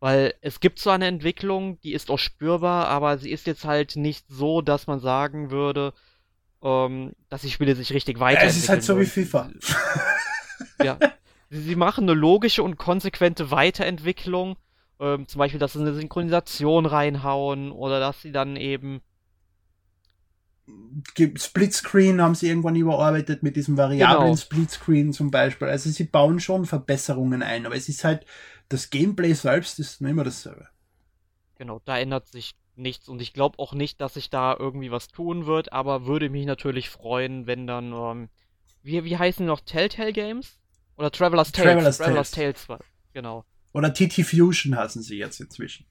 A: Weil es gibt so eine Entwicklung, die ist auch spürbar, aber sie ist jetzt halt nicht so, dass man sagen würde, ähm, dass die Spiele sich richtig weiterentwickeln. Ja, es ist halt
B: so wie FIFA.
A: ja, <laughs> sie machen eine logische und konsequente Weiterentwicklung. Ähm, zum Beispiel, dass sie eine Synchronisation reinhauen oder dass sie dann eben
B: Splitscreen haben sie irgendwann überarbeitet mit diesem variablen genau. Splitscreen zum Beispiel. Also sie bauen schon Verbesserungen ein, aber es ist halt, das Gameplay selbst ist immer dasselbe.
A: Genau, da ändert sich nichts und ich glaube auch nicht, dass sich da irgendwie was tun wird, aber würde mich natürlich freuen, wenn dann, ähm, wie, wie heißen die noch, Telltale Games? Oder Traveler's Tales. Traveler's, Traveler's Tales. Tales, genau.
B: Oder TT Fusion heißen sie jetzt inzwischen.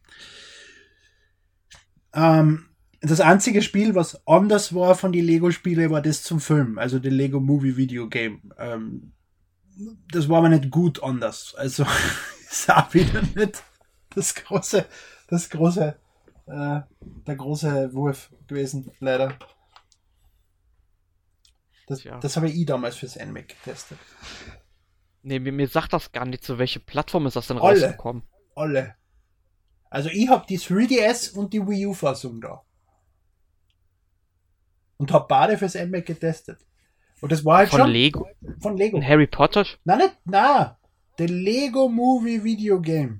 B: Ähm, das einzige Spiel, was anders war von den Lego-Spielen, war das zum Film, also der Lego Movie Video Game. Ähm, das war aber nicht gut anders. Also <laughs> ist auch wieder nicht das große, das große, äh, der große Wurf gewesen, leider. Das, das habe ich damals fürs NMAC getestet.
A: Nee, mir, mir sagt das gar nicht, zu welche Plattform ist das denn alle, rausgekommen?
B: Alle. Also ich habe die 3DS und die Wii U-Fassung da. Und habe beide fürs NMAC getestet. Und das war halt
A: von
B: schon...
A: Lego?
B: Von Lego.
A: Ein Harry Potter?
B: Nein, nicht, na. Der Lego Movie Video Game.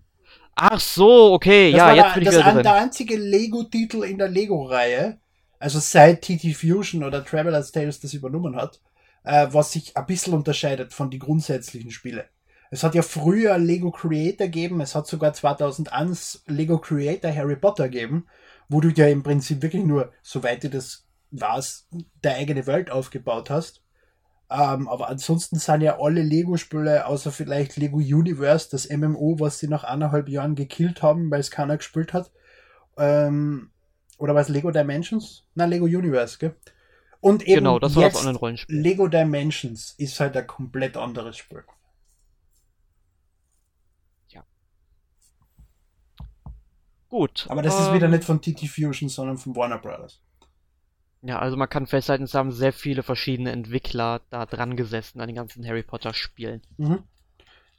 A: Ach so, okay, das ja, jetzt bin
B: ich
A: wieder
B: drin. Das ist der einzige Lego-Titel in der Lego-Reihe, also seit TT Fusion oder Traveler's Tales das übernommen hat, äh, was sich ein bisschen unterscheidet von den grundsätzlichen Spielen. Es hat ja früher Lego Creator gegeben, es hat sogar 2001 Lego Creator Harry Potter gegeben, wo du ja im Prinzip wirklich nur, soweit du das warst, deine eigene Welt aufgebaut hast. Ähm, aber ansonsten sind ja alle Lego-Spiele, außer vielleicht Lego Universe, das MMO, was sie nach eineinhalb Jahren gekillt haben, weil es keiner gespielt hat. Ähm, oder was Lego Dimensions? Na, Lego Universe, gell? Und eben
A: genau, das war jetzt das Online-Rollenspiel.
B: Lego Dimensions ist halt ein komplett anderes Spiel.
A: Ja. Gut.
B: Aber das ähm, ist wieder ähm, nicht von TT Fusion, sondern von Warner Brothers.
A: Ja, also man kann festhalten, es haben sehr viele verschiedene Entwickler da dran gesessen an den ganzen Harry Potter Spielen.
B: Mhm.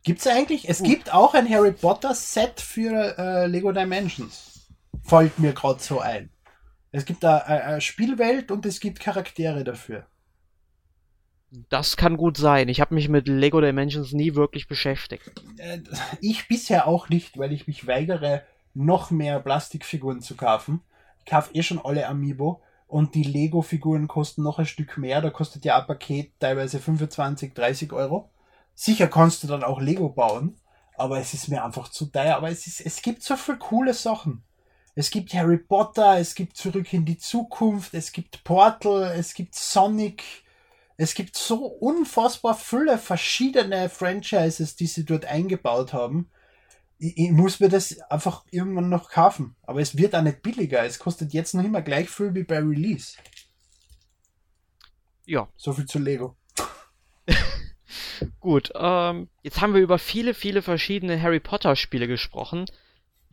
B: Gibt es eigentlich? Es Gut. gibt auch ein Harry Potter Set für äh, Lego Dimensions. Fällt mir gerade so ein. Es gibt da eine Spielwelt und es gibt Charaktere dafür.
A: Das kann gut sein. Ich habe mich mit Lego Dimensions nie wirklich beschäftigt.
B: Äh, ich bisher auch nicht, weil ich mich weigere, noch mehr Plastikfiguren zu kaufen. Ich kaufe eh schon alle Amiibo und die Lego-Figuren kosten noch ein Stück mehr. Da kostet ja ein Paket teilweise 25, 30 Euro. Sicher kannst du dann auch Lego bauen, aber es ist mir einfach zu teuer. Aber es, ist, es gibt so viele coole Sachen. Es gibt Harry Potter, es gibt Zurück in die Zukunft, es gibt Portal, es gibt Sonic. Es gibt so unfassbar viele verschiedene Franchises, die sie dort eingebaut haben. Ich, ich, muss mir das einfach irgendwann noch kaufen. Aber es wird auch nicht billiger. Es kostet jetzt noch immer gleich viel wie bei Release.
A: Ja.
B: So viel zu Lego. <laughs>
A: Gut, ähm, jetzt haben wir über viele, viele verschiedene Harry Potter Spiele gesprochen.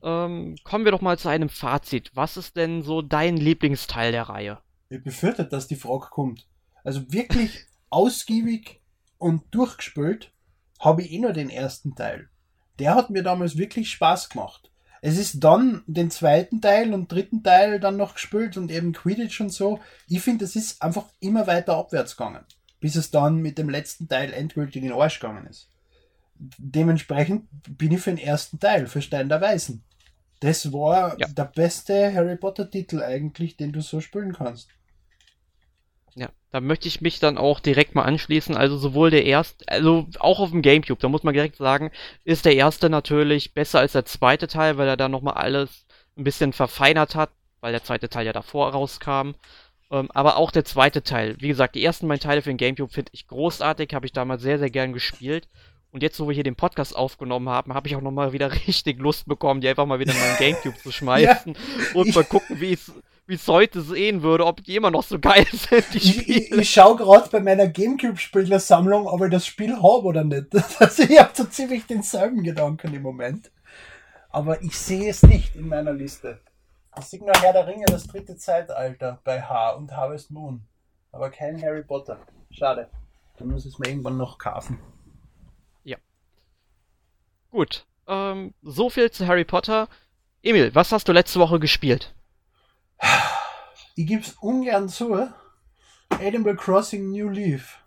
A: Ähm, kommen wir doch mal zu einem Fazit. Was ist denn so dein Lieblingsteil der Reihe?
B: Ich befürchte, dass die Frage kommt. Also wirklich <laughs> ausgiebig und durchgespült habe ich eh nur den ersten Teil. Der hat mir damals wirklich Spaß gemacht. Es ist dann den zweiten Teil und dritten Teil dann noch gespielt und eben Quidditch und so. Ich finde, es ist einfach immer weiter abwärts gegangen, bis es dann mit dem letzten Teil endgültig in den Arsch gegangen ist. Dementsprechend bin ich für den ersten Teil, für Stein der Weisen. Das war ja. der beste Harry Potter Titel eigentlich, den du so spielen kannst.
A: Ja, da möchte ich mich dann auch direkt mal anschließen. Also sowohl der erste, also auch auf dem Gamecube, da muss man direkt sagen, ist der erste natürlich besser als der zweite Teil, weil er da nochmal alles ein bisschen verfeinert hat, weil der zweite Teil ja davor rauskam. Ähm, aber auch der zweite Teil, wie gesagt, die ersten beiden Teile für den Gamecube finde ich großartig, habe ich damals sehr, sehr gern gespielt. Und jetzt, wo wir hier den Podcast aufgenommen haben, habe ich auch nochmal wieder <laughs> richtig Lust bekommen, die einfach mal wieder in meinen Gamecube zu <laughs> schmeißen ja, und mal gucken, wie es wie es heute sehen würde, ob die immer noch so <laughs> geil sind, die
B: Spiele. Ich, ich schaue gerade bei meiner Gamecube-Spielersammlung, ob ich das Spiel habe oder nicht. Also ich habe so ziemlich denselben Gedanken im Moment. Aber ich sehe es nicht in meiner Liste. Ich sehe nur Herr der Ringe, das dritte Zeitalter bei H und Harvest Moon. Aber kein Harry Potter. Schade. Dann muss ich es mir irgendwann noch kaufen.
A: Gut. Ähm, so viel zu Harry Potter. Emil, was hast du letzte Woche gespielt?
B: Ich gebe es ungern zu. Edinburgh Crossing New Leaf.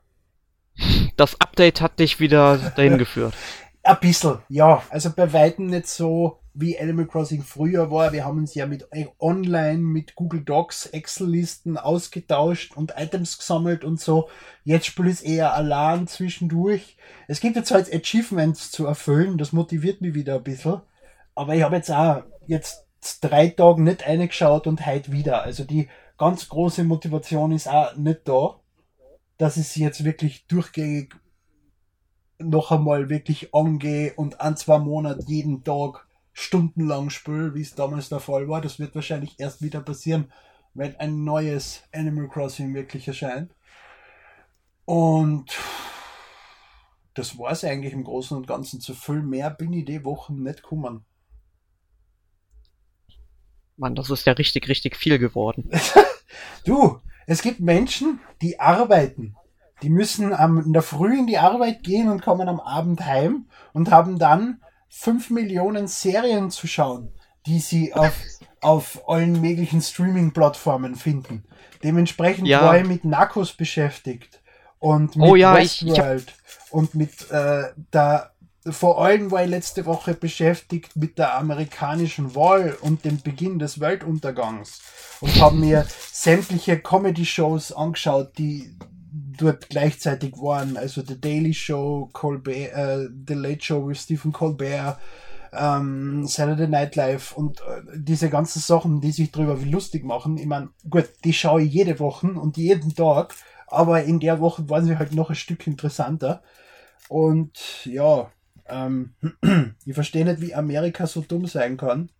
A: Das Update hat dich wieder dahin geführt. <laughs>
B: Ein bisschen, ja. Also bei weitem nicht so, wie Animal Crossing früher war. Wir haben uns ja mit äh, online, mit Google Docs, Excel-Listen ausgetauscht und Items gesammelt und so. Jetzt spiele ich eher allein zwischendurch. Es gibt jetzt halt Achievements zu erfüllen. Das motiviert mich wieder ein bisschen. Aber ich habe jetzt auch jetzt drei Tagen nicht eingeschaut und heute wieder. Also die ganz große Motivation ist auch nicht da, dass ich sie jetzt wirklich durchgängig noch einmal wirklich angehe und ein, zwei Monate jeden Tag stundenlang spüle, wie es damals der Fall war. Das wird wahrscheinlich erst wieder passieren, wenn ein neues Animal Crossing wirklich erscheint. Und das war es eigentlich im Großen und Ganzen. Zu viel mehr bin ich die Wochen nicht gekommen.
A: Mann, das ist ja richtig, richtig viel geworden. <laughs>
B: du, es gibt Menschen, die arbeiten. Die müssen am, in der Früh in die Arbeit gehen und kommen am Abend heim und haben dann fünf Millionen Serien zu schauen, die sie auf, auf allen möglichen Streaming-Plattformen finden. Dementsprechend ja. war ich mit Narcos beschäftigt und mit
A: oh ja, Westworld
B: und mit äh, der vor allem war ich letzte Woche beschäftigt mit der amerikanischen Wahl und dem Beginn des Weltuntergangs und habe mir <laughs> sämtliche Comedy-Shows angeschaut, die dort gleichzeitig waren. Also The Daily Show, Colbert, äh, The Late Show with Stephen Colbert, ähm, Saturday Night Live und äh, diese ganzen Sachen, die sich darüber lustig machen. Ich meine, gut, die schaue ich jede Woche und jeden Tag, aber in der Woche waren sie halt noch ein Stück interessanter. Und ja, ähm, <clears throat> ich verstehe nicht, wie Amerika so dumm sein kann.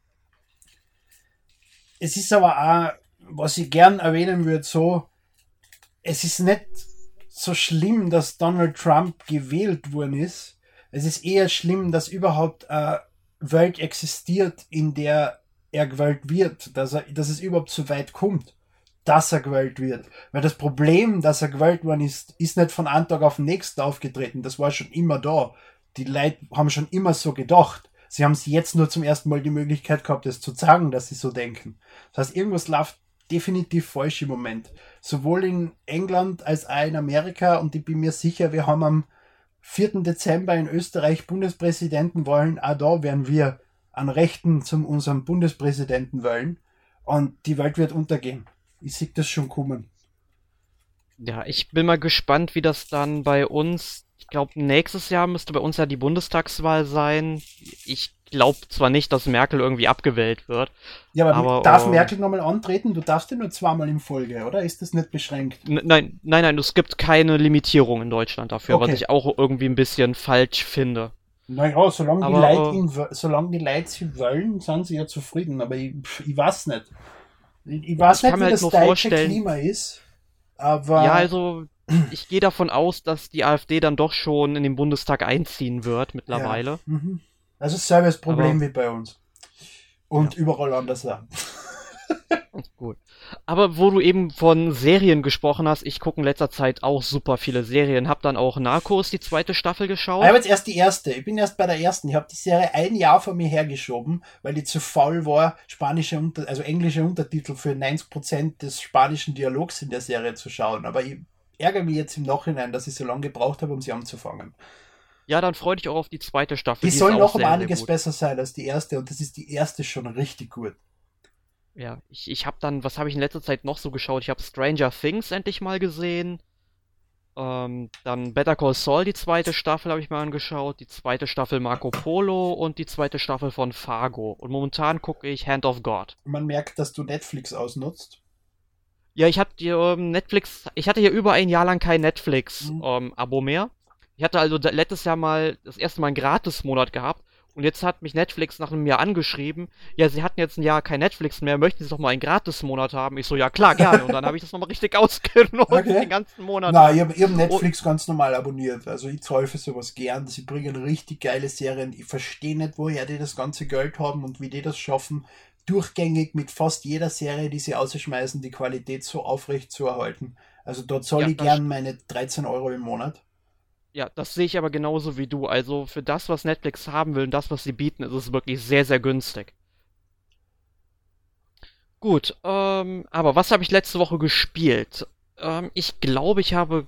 B: Es ist aber auch, was ich gern erwähnen würde, so, es ist nicht so schlimm, dass Donald Trump gewählt worden ist. Es ist eher schlimm, dass überhaupt eine Welt existiert, in der er gewählt wird, dass, er, dass es überhaupt so weit kommt, dass er gewählt wird. Weil das Problem, dass er gewählt worden ist, ist nicht von einem Tag auf den nächsten aufgetreten. Das war schon immer da die Leute haben schon immer so gedacht. Sie haben sie jetzt nur zum ersten Mal die Möglichkeit gehabt, es zu sagen, dass sie so denken. Das heißt, irgendwas läuft definitiv falsch im Moment. Sowohl in England als auch in Amerika und ich bin mir sicher, wir haben am 4. Dezember in Österreich Bundespräsidentenwahlen. Auch da werden wir an Rechten zum unserem Bundespräsidenten wählen und die Welt wird untergehen. Ich sehe das schon kommen.
A: Ja, ich bin mal gespannt, wie das dann bei uns ich glaube, nächstes Jahr müsste bei uns ja die Bundestagswahl sein. Ich glaube zwar nicht, dass Merkel irgendwie abgewählt wird.
B: Ja, aber, aber darf uh, Merkel nochmal antreten? Du darfst ja nur zweimal in Folge, oder? Ist das nicht beschränkt?
A: Nein, nein, nein, es gibt keine Limitierung in Deutschland dafür, okay. was ich auch irgendwie ein bisschen falsch finde.
B: Naja, solange, aber, die Leute ihn, solange die Leute sie wollen, sind sie ja zufrieden, aber ich, ich weiß nicht. Ich, ich weiß ich nicht, wie halt das deutsche Klima ist, aber...
A: Ja, also ich gehe davon aus, dass die AfD dann doch schon in den Bundestag einziehen wird mittlerweile. Ja. Mhm.
B: Also dasselbe Problem wie bei uns. Und ja. überall anders auch. <laughs>
A: Gut. Aber wo du eben von Serien gesprochen hast, ich gucke in letzter Zeit auch super viele Serien. Hab dann auch Narcos, die zweite Staffel geschaut.
B: Ich habe jetzt erst die erste. Ich bin erst bei der ersten. Ich habe die Serie ein Jahr vor mir hergeschoben, weil ich zu faul war, spanische Unter also englische Untertitel für 90% des spanischen Dialogs in der Serie zu schauen. Aber ich ärgere mich jetzt im Nachhinein, dass ich so lange gebraucht habe, um sie anzufangen.
A: Ja, dann freu dich auch auf die zweite Staffel.
B: Die, die soll noch um einiges besser sein als die erste und das ist die erste schon richtig gut.
A: Ja, ich, ich habe dann, was habe ich in letzter Zeit noch so geschaut? Ich habe Stranger Things endlich mal gesehen. Ähm, dann Better Call Saul, die zweite Staffel habe ich mal angeschaut. Die zweite Staffel Marco Polo und die zweite Staffel von Fargo. Und momentan gucke ich Hand of God.
B: Man merkt, dass du Netflix ausnutzt.
A: Ja, ich hatte ähm, Netflix, ich hatte hier über ein Jahr lang kein Netflix-Abo mhm. ähm, mehr. Ich hatte also letztes Jahr mal das erste Mal einen Gratis-Monat gehabt und jetzt hat mich Netflix nach einem Jahr angeschrieben, ja, sie hatten jetzt ein Jahr kein Netflix mehr, möchten sie doch mal einen Gratis-Monat haben? Ich so, ja klar, gerne. Und dann habe ich das nochmal richtig <laughs> ausgenutzt, okay. den ganzen Monat.
B: Na, ich habe hab Netflix oh. ganz normal abonniert. Also ich für sowas gern. Sie bringen richtig geile Serien. Ich verstehe nicht, woher die das ganze Geld haben und wie die das schaffen, durchgängig mit fast jeder Serie, die sie ausschmeißen, die Qualität so aufrecht zu erhalten. Also dort zahle ja, ich gern meine 13 Euro im Monat.
A: Ja, das sehe ich aber genauso wie du. Also für das, was Netflix haben will und das, was sie bieten, ist es wirklich sehr, sehr günstig. Gut, ähm, aber was habe ich letzte Woche gespielt? Ähm, ich glaube, ich habe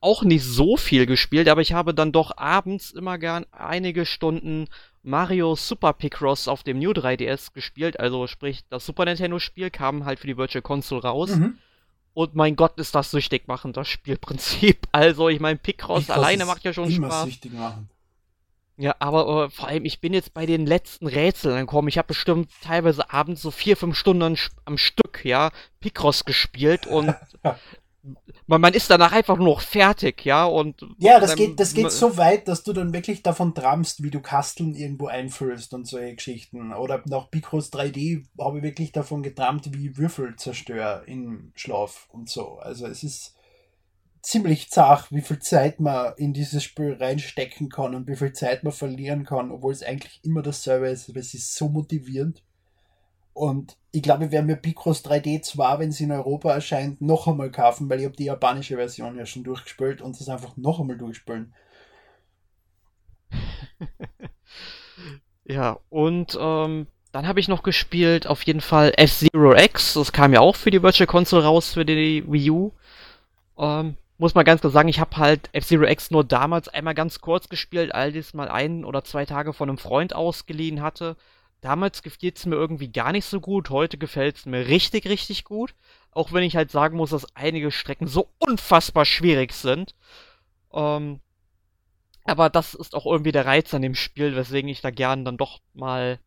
A: auch nicht so viel gespielt, aber ich habe dann doch abends immer gern einige Stunden Mario Super Picross auf dem New 3DS gespielt. Also sprich, das Super Nintendo Spiel kam halt für die Virtual Console raus. Mhm. Und mein Gott, ist das süchtig machen, das Spielprinzip. <laughs> Also, ich meine, Picross alleine macht ja schon Spaß. Süchtig machen. Ja, aber äh, vor allem, ich bin jetzt bei den letzten Rätseln angekommen. Ich habe bestimmt teilweise abends so vier, fünf Stunden am, am Stück, ja, Picross gespielt und <laughs> man, man ist danach einfach nur noch fertig, ja, und.
B: Ja, das geht, das geht so weit, dass du dann wirklich davon träumst, wie du Kasteln irgendwo einfüllst und solche Geschichten. Oder nach Picross 3D habe ich wirklich davon geträumt, wie Würfel zerstöre im Schlaf und so. Also es ist ziemlich zart, wie viel Zeit man in dieses Spiel reinstecken kann und wie viel Zeit man verlieren kann, obwohl es eigentlich immer dasselbe ist. Aber es ist so motivierend. Und ich glaube, ich werde mir Picross 3D zwar, wenn es in Europa erscheint, noch einmal kaufen, weil ich habe die japanische Version ja schon durchgespielt und das einfach noch einmal durchspielen. <laughs>
A: ja, und ähm, dann habe ich noch gespielt, auf jeden Fall F-Zero X. Das kam ja auch für die Virtual Console raus, für die Wii U. Ähm, muss man ganz klar sagen, ich habe halt F-Zero X nur damals einmal ganz kurz gespielt, all das mal ein oder zwei Tage von einem Freund ausgeliehen hatte. Damals gefiel es mir irgendwie gar nicht so gut, heute gefällt es mir richtig, richtig gut. Auch wenn ich halt sagen muss, dass einige Strecken so unfassbar schwierig sind. Ähm, aber das ist auch irgendwie der Reiz an dem Spiel, weswegen ich da gern dann doch mal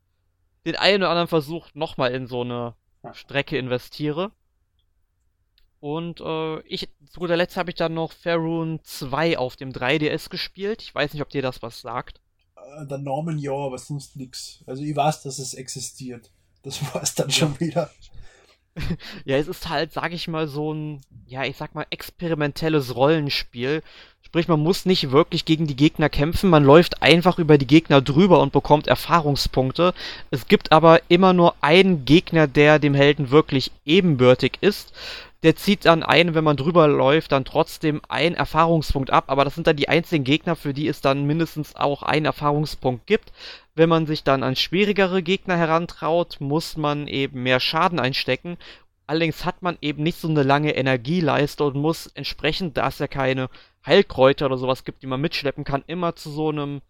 A: den einen oder anderen Versuch nochmal in so eine Strecke investiere. Und äh, ich, zu guter Letzt habe ich dann noch Faerun 2 auf dem 3DS gespielt. Ich weiß nicht, ob dir das was sagt
B: der Namen ja, aber sonst nichts. Also ich weiß, dass es existiert. Das <laughs> war es dann schon wieder. <laughs>
A: Ja, es ist halt, sag ich mal, so ein, ja, ich sag mal, experimentelles Rollenspiel. Sprich, man muss nicht wirklich gegen die Gegner kämpfen, man läuft einfach über die Gegner drüber und bekommt Erfahrungspunkte. Es gibt aber immer nur einen Gegner, der dem Helden wirklich ebenbürtig ist der zieht dann ein, wenn man drüber läuft, dann trotzdem einen Erfahrungspunkt ab, aber das sind dann die einzigen Gegner, für die es dann mindestens auch einen Erfahrungspunkt gibt. Wenn man sich dann an schwierigere Gegner herantraut, muss man eben mehr Schaden einstecken. Allerdings hat man eben nicht so eine lange Energieleiste und muss entsprechend, da es ja keine Heilkräuter oder sowas gibt, die man mitschleppen kann, immer zu so einem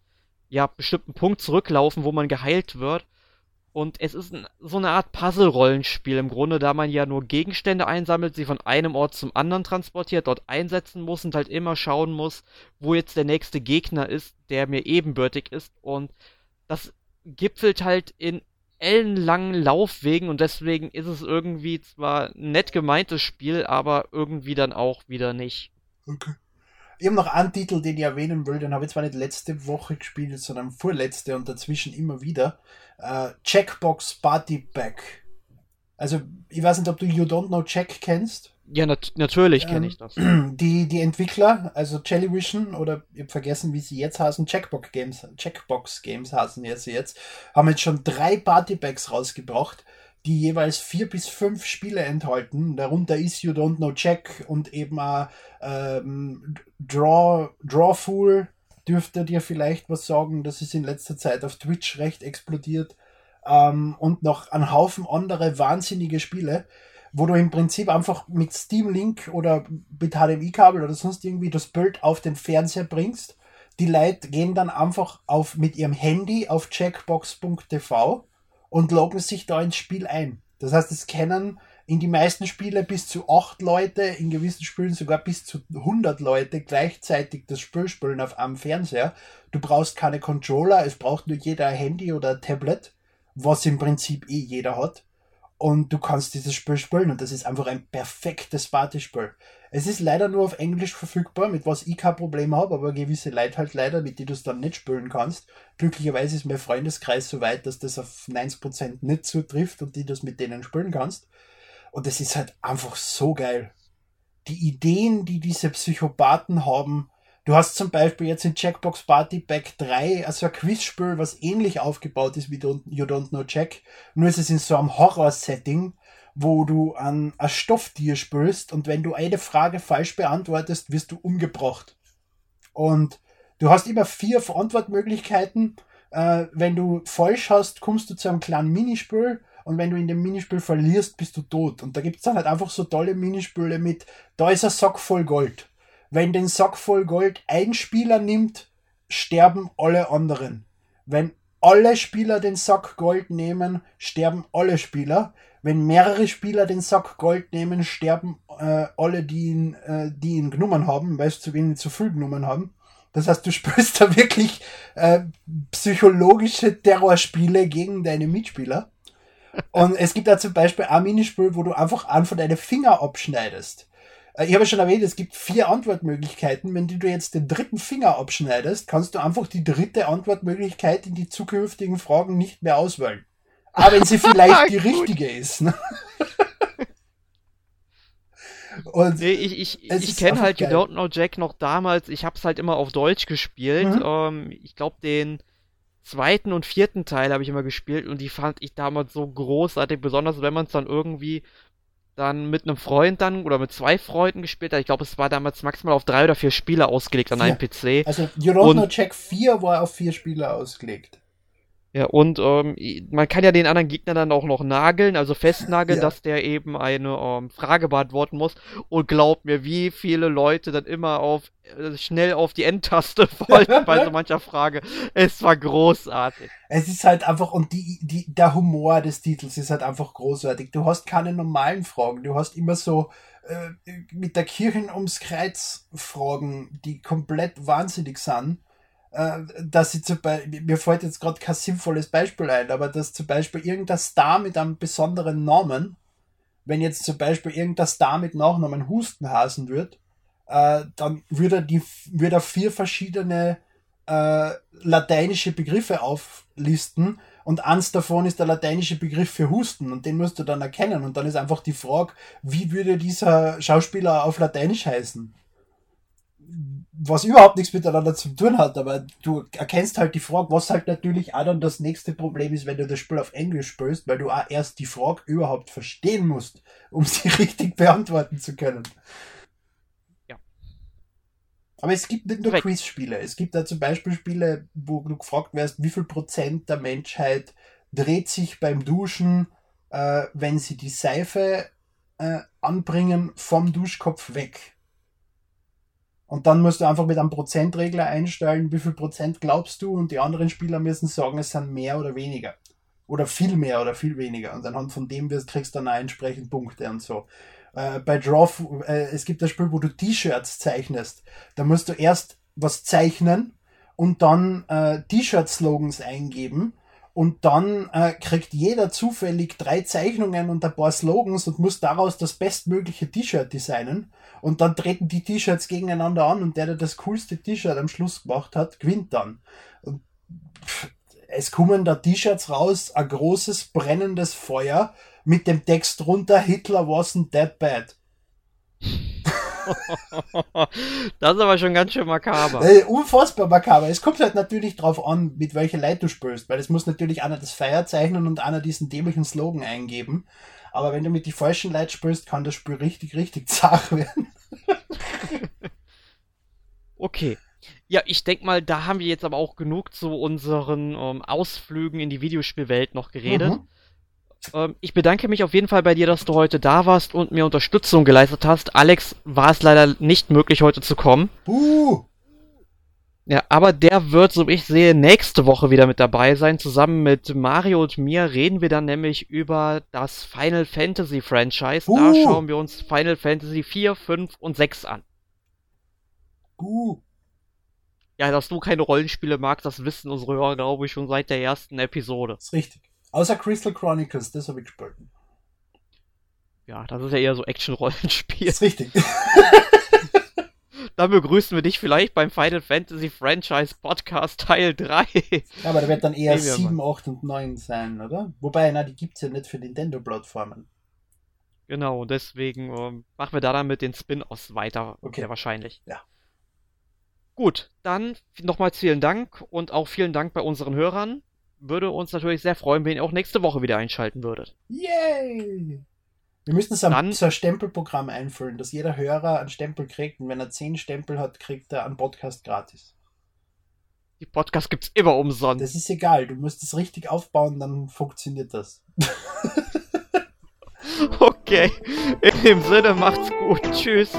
A: ja, bestimmten Punkt zurücklaufen, wo man geheilt wird. Und es ist so eine Art Puzzle-Rollenspiel im Grunde, da man ja nur Gegenstände einsammelt, sie von einem Ort zum anderen transportiert, dort einsetzen muss und halt immer schauen muss, wo jetzt der nächste Gegner ist, der mir ebenbürtig ist. Und das gipfelt halt in ellenlangen Laufwegen und deswegen ist es irgendwie zwar ein nett gemeintes Spiel, aber irgendwie dann auch wieder nicht.
B: Okay. Ich habe noch einen Titel, den ich erwähnen will, den habe ich zwar nicht letzte Woche gespielt, sondern vorletzte und dazwischen immer wieder. Uh, Checkbox Party Pack. Also, ich weiß nicht, ob du You Don't Know Check kennst.
A: Ja, nat natürlich kenne ich das.
B: Ähm, <clears throat> die, die Entwickler, also Jellyvision oder ich habe vergessen, wie sie jetzt heißen, Checkbox Games, Checkbox Games heißen jetzt jetzt, haben jetzt schon drei Partypacks rausgebracht, die jeweils vier bis fünf Spiele enthalten. Darunter ist You Don't Know Check und eben auch ähm, Draw, Drawful dürfte dir vielleicht was sagen. Das ist in letzter Zeit auf Twitch recht explodiert. Ähm, und noch ein Haufen andere wahnsinnige Spiele wo du im Prinzip einfach mit Steam Link oder mit HDMI-Kabel oder sonst irgendwie das Bild auf den Fernseher bringst. Die Leute gehen dann einfach auf, mit ihrem Handy auf checkbox.tv und loggen sich da ins Spiel ein. Das heißt, es kennen in die meisten Spiele bis zu acht Leute, in gewissen Spielen sogar bis zu 100 Leute gleichzeitig das Spiel spielen auf einem Fernseher. Du brauchst keine Controller, es braucht nur jeder ein Handy oder ein Tablet, was im Prinzip eh jeder hat und du kannst dieses Spiel spielen und das ist einfach ein perfektes Partyspiel. Es ist leider nur auf Englisch verfügbar, mit was ich kein Problem habe, aber gewisse Leute halt leider, mit die du es dann nicht spielen kannst. Glücklicherweise ist mein Freundeskreis so weit, dass das auf 90% nicht zutrifft und die das mit denen spielen kannst. Und es ist halt einfach so geil. Die Ideen, die diese Psychopathen haben, Du hast zum Beispiel jetzt in Checkbox Party Pack 3 also ein Quizspiel, was ähnlich aufgebaut ist wie You Don't Know Check. Nur ist es in so einem Horror-Setting, wo du an ein Stofftier spürst und wenn du eine Frage falsch beantwortest, wirst du umgebracht. Und du hast immer vier Antwortmöglichkeiten. Äh, wenn du falsch hast, kommst du zu einem kleinen Minispiel und wenn du in dem Minispiel verlierst, bist du tot. Und da gibt es dann halt einfach so tolle Minispiele mit, da ist ein Sack voll Gold wenn den Sack voll Gold ein Spieler nimmt, sterben alle anderen. Wenn alle Spieler den Sack Gold nehmen, sterben alle Spieler. Wenn mehrere Spieler den Sack Gold nehmen, sterben äh, alle, die ihn, äh, die ihn genommen haben, weil sie zu wenig zu viel genommen haben. Das heißt, du <laughs> spürst da wirklich äh, psychologische Terrorspiele gegen deine Mitspieler. Und es gibt da zum Beispiel ein Minispiel, wo du einfach einen von deinen Finger abschneidest. Äh, ich habe schon erwähnt, es gibt vier Antwortmöglichkeiten. Wenn du jetzt den dritten Finger abschneidest, kannst du einfach die dritte Antwortmöglichkeit in die zukünftigen Fragen nicht mehr auswählen. Aber wenn sie vielleicht <laughs> die richtige ist. Ne?
A: Und nee, ich ich, ich kenne halt geil. You Don't Know Jack noch damals. Ich habe es halt immer auf Deutsch gespielt. Mhm. Ähm, ich glaube, den zweiten und vierten Teil habe ich immer gespielt und die fand ich damals so großartig, besonders wenn man es dann irgendwie dann mit einem Freund dann oder mit zwei Freunden gespielt. Ich glaube, es war damals maximal auf drei oder vier Spieler ausgelegt an einem PC.
B: Also Eurona Check 4 war auf vier Spieler ausgelegt.
A: Ja, und ähm, man kann ja den anderen Gegner dann auch noch nageln, also festnageln, <laughs> ja. dass der eben eine ähm, Frage beantworten muss. Und glaubt mir, wie viele Leute dann immer auf äh, schnell auf die Endtaste <laughs> wollten <laughs> bei so mancher Frage. Es war großartig.
B: Es ist halt einfach, und die, die, der Humor des Titels ist halt einfach großartig. Du hast keine normalen Fragen, du hast immer so äh, mit der Kirchen ums Kreuz Fragen, die komplett wahnsinnig sind dass sie zum Beispiel, mir fällt jetzt gerade kein sinnvolles Beispiel ein, aber dass zum Beispiel irgendein Star mit einem besonderen Namen, wenn jetzt zum Beispiel irgendein Star mit Nachnamen Hustenhasen wird, äh, dann würde er, die, er vier verschiedene äh, lateinische Begriffe auflisten und eins davon ist der lateinische Begriff für Husten und den musst du dann erkennen und dann ist einfach die Frage, wie würde dieser Schauspieler auf Lateinisch heißen? Was überhaupt nichts miteinander zu tun hat, aber du erkennst halt die Frage, was halt natürlich auch dann das nächste Problem ist, wenn du das Spiel auf Englisch spielst, weil du auch erst die Frage überhaupt verstehen musst, um <laughs> sie richtig beantworten zu können. Ja. Aber es gibt nicht nur Quizspiele. Es gibt da zum Beispiel Spiele, wo du gefragt wirst, wie viel Prozent der Menschheit dreht sich beim Duschen, äh, wenn sie die Seife äh, anbringen, vom Duschkopf weg und dann musst du einfach mit einem Prozentregler einstellen, wie viel Prozent glaubst du und die anderen Spieler müssen sagen, es sind mehr oder weniger. Oder viel mehr oder viel weniger. Und anhand von dem kriegst du dann auch entsprechend Punkte und so. Äh, bei Draw, äh, es gibt das Spiel, wo du T-Shirts zeichnest. Da musst du erst was zeichnen und dann äh, T-Shirt-Slogans eingeben und dann äh, kriegt jeder zufällig drei Zeichnungen und ein paar Slogans und muss daraus das bestmögliche T-Shirt designen. Und dann treten die T-Shirts gegeneinander an und der, der das coolste T-Shirt am Schluss gemacht hat, gewinnt dann. Und es kommen da T-Shirts raus, ein großes brennendes Feuer mit dem Text drunter, Hitler wasn't that bad. <laughs>
A: das ist aber schon ganz schön makaber.
B: Äh, unfassbar makaber. Es kommt halt natürlich drauf an, mit welcher Leid du spielst, weil es muss natürlich einer das Feier zeichnen und einer diesen dämlichen Slogan eingeben. Aber wenn du mit die falschen Leuten spielst, kann das Spiel richtig, richtig <laughs> zart werden.
A: okay. Ja, ich denke mal, da haben wir jetzt aber auch genug zu unseren ähm, Ausflügen in die Videospielwelt noch geredet. Mhm. Ähm, ich bedanke mich auf jeden Fall bei dir, dass du heute da warst und mir Unterstützung geleistet hast. Alex war es leider nicht möglich, heute zu kommen. Uh. Ja, aber der wird, so wie ich sehe, nächste Woche wieder mit dabei sein. Zusammen mit Mario und mir reden wir dann nämlich über das Final Fantasy Franchise. Uh. Da schauen wir uns Final Fantasy 4, 5 und 6 an. Uh. Ja, dass du keine Rollenspiele magst, das wissen unsere Hörer, glaube ich, schon seit der ersten Episode. Das
B: ist richtig. Außer Crystal Chronicles, das habe ich gespielt.
A: Ja, das ist ja eher so Action-Rollenspiel.
B: Das ist richtig. <laughs>
A: Dann begrüßen wir dich vielleicht beim Final Fantasy Franchise Podcast Teil 3.
B: Ja, aber da wird dann eher 7, 8 und 9 sein, oder? Wobei, na, die gibt es ja nicht für Nintendo-Plattformen.
A: Genau, deswegen ähm, machen wir da dann mit den Spin-Offs weiter. Okay. Sehr wahrscheinlich.
B: Ja.
A: Gut, dann nochmals vielen Dank und auch vielen Dank bei unseren Hörern würde uns natürlich sehr freuen, wenn ihr auch nächste Woche wieder einschalten würdet.
B: Yay! Wir müssen so ein, so ein Stempelprogramm einfüllen, dass jeder Hörer einen Stempel kriegt und wenn er zehn Stempel hat, kriegt er einen Podcast gratis.
A: Die Podcast gibt's immer umsonst.
B: Das ist egal, du musst es richtig aufbauen, dann funktioniert das. <laughs>
A: okay, in dem Sinne macht's gut. Tschüss.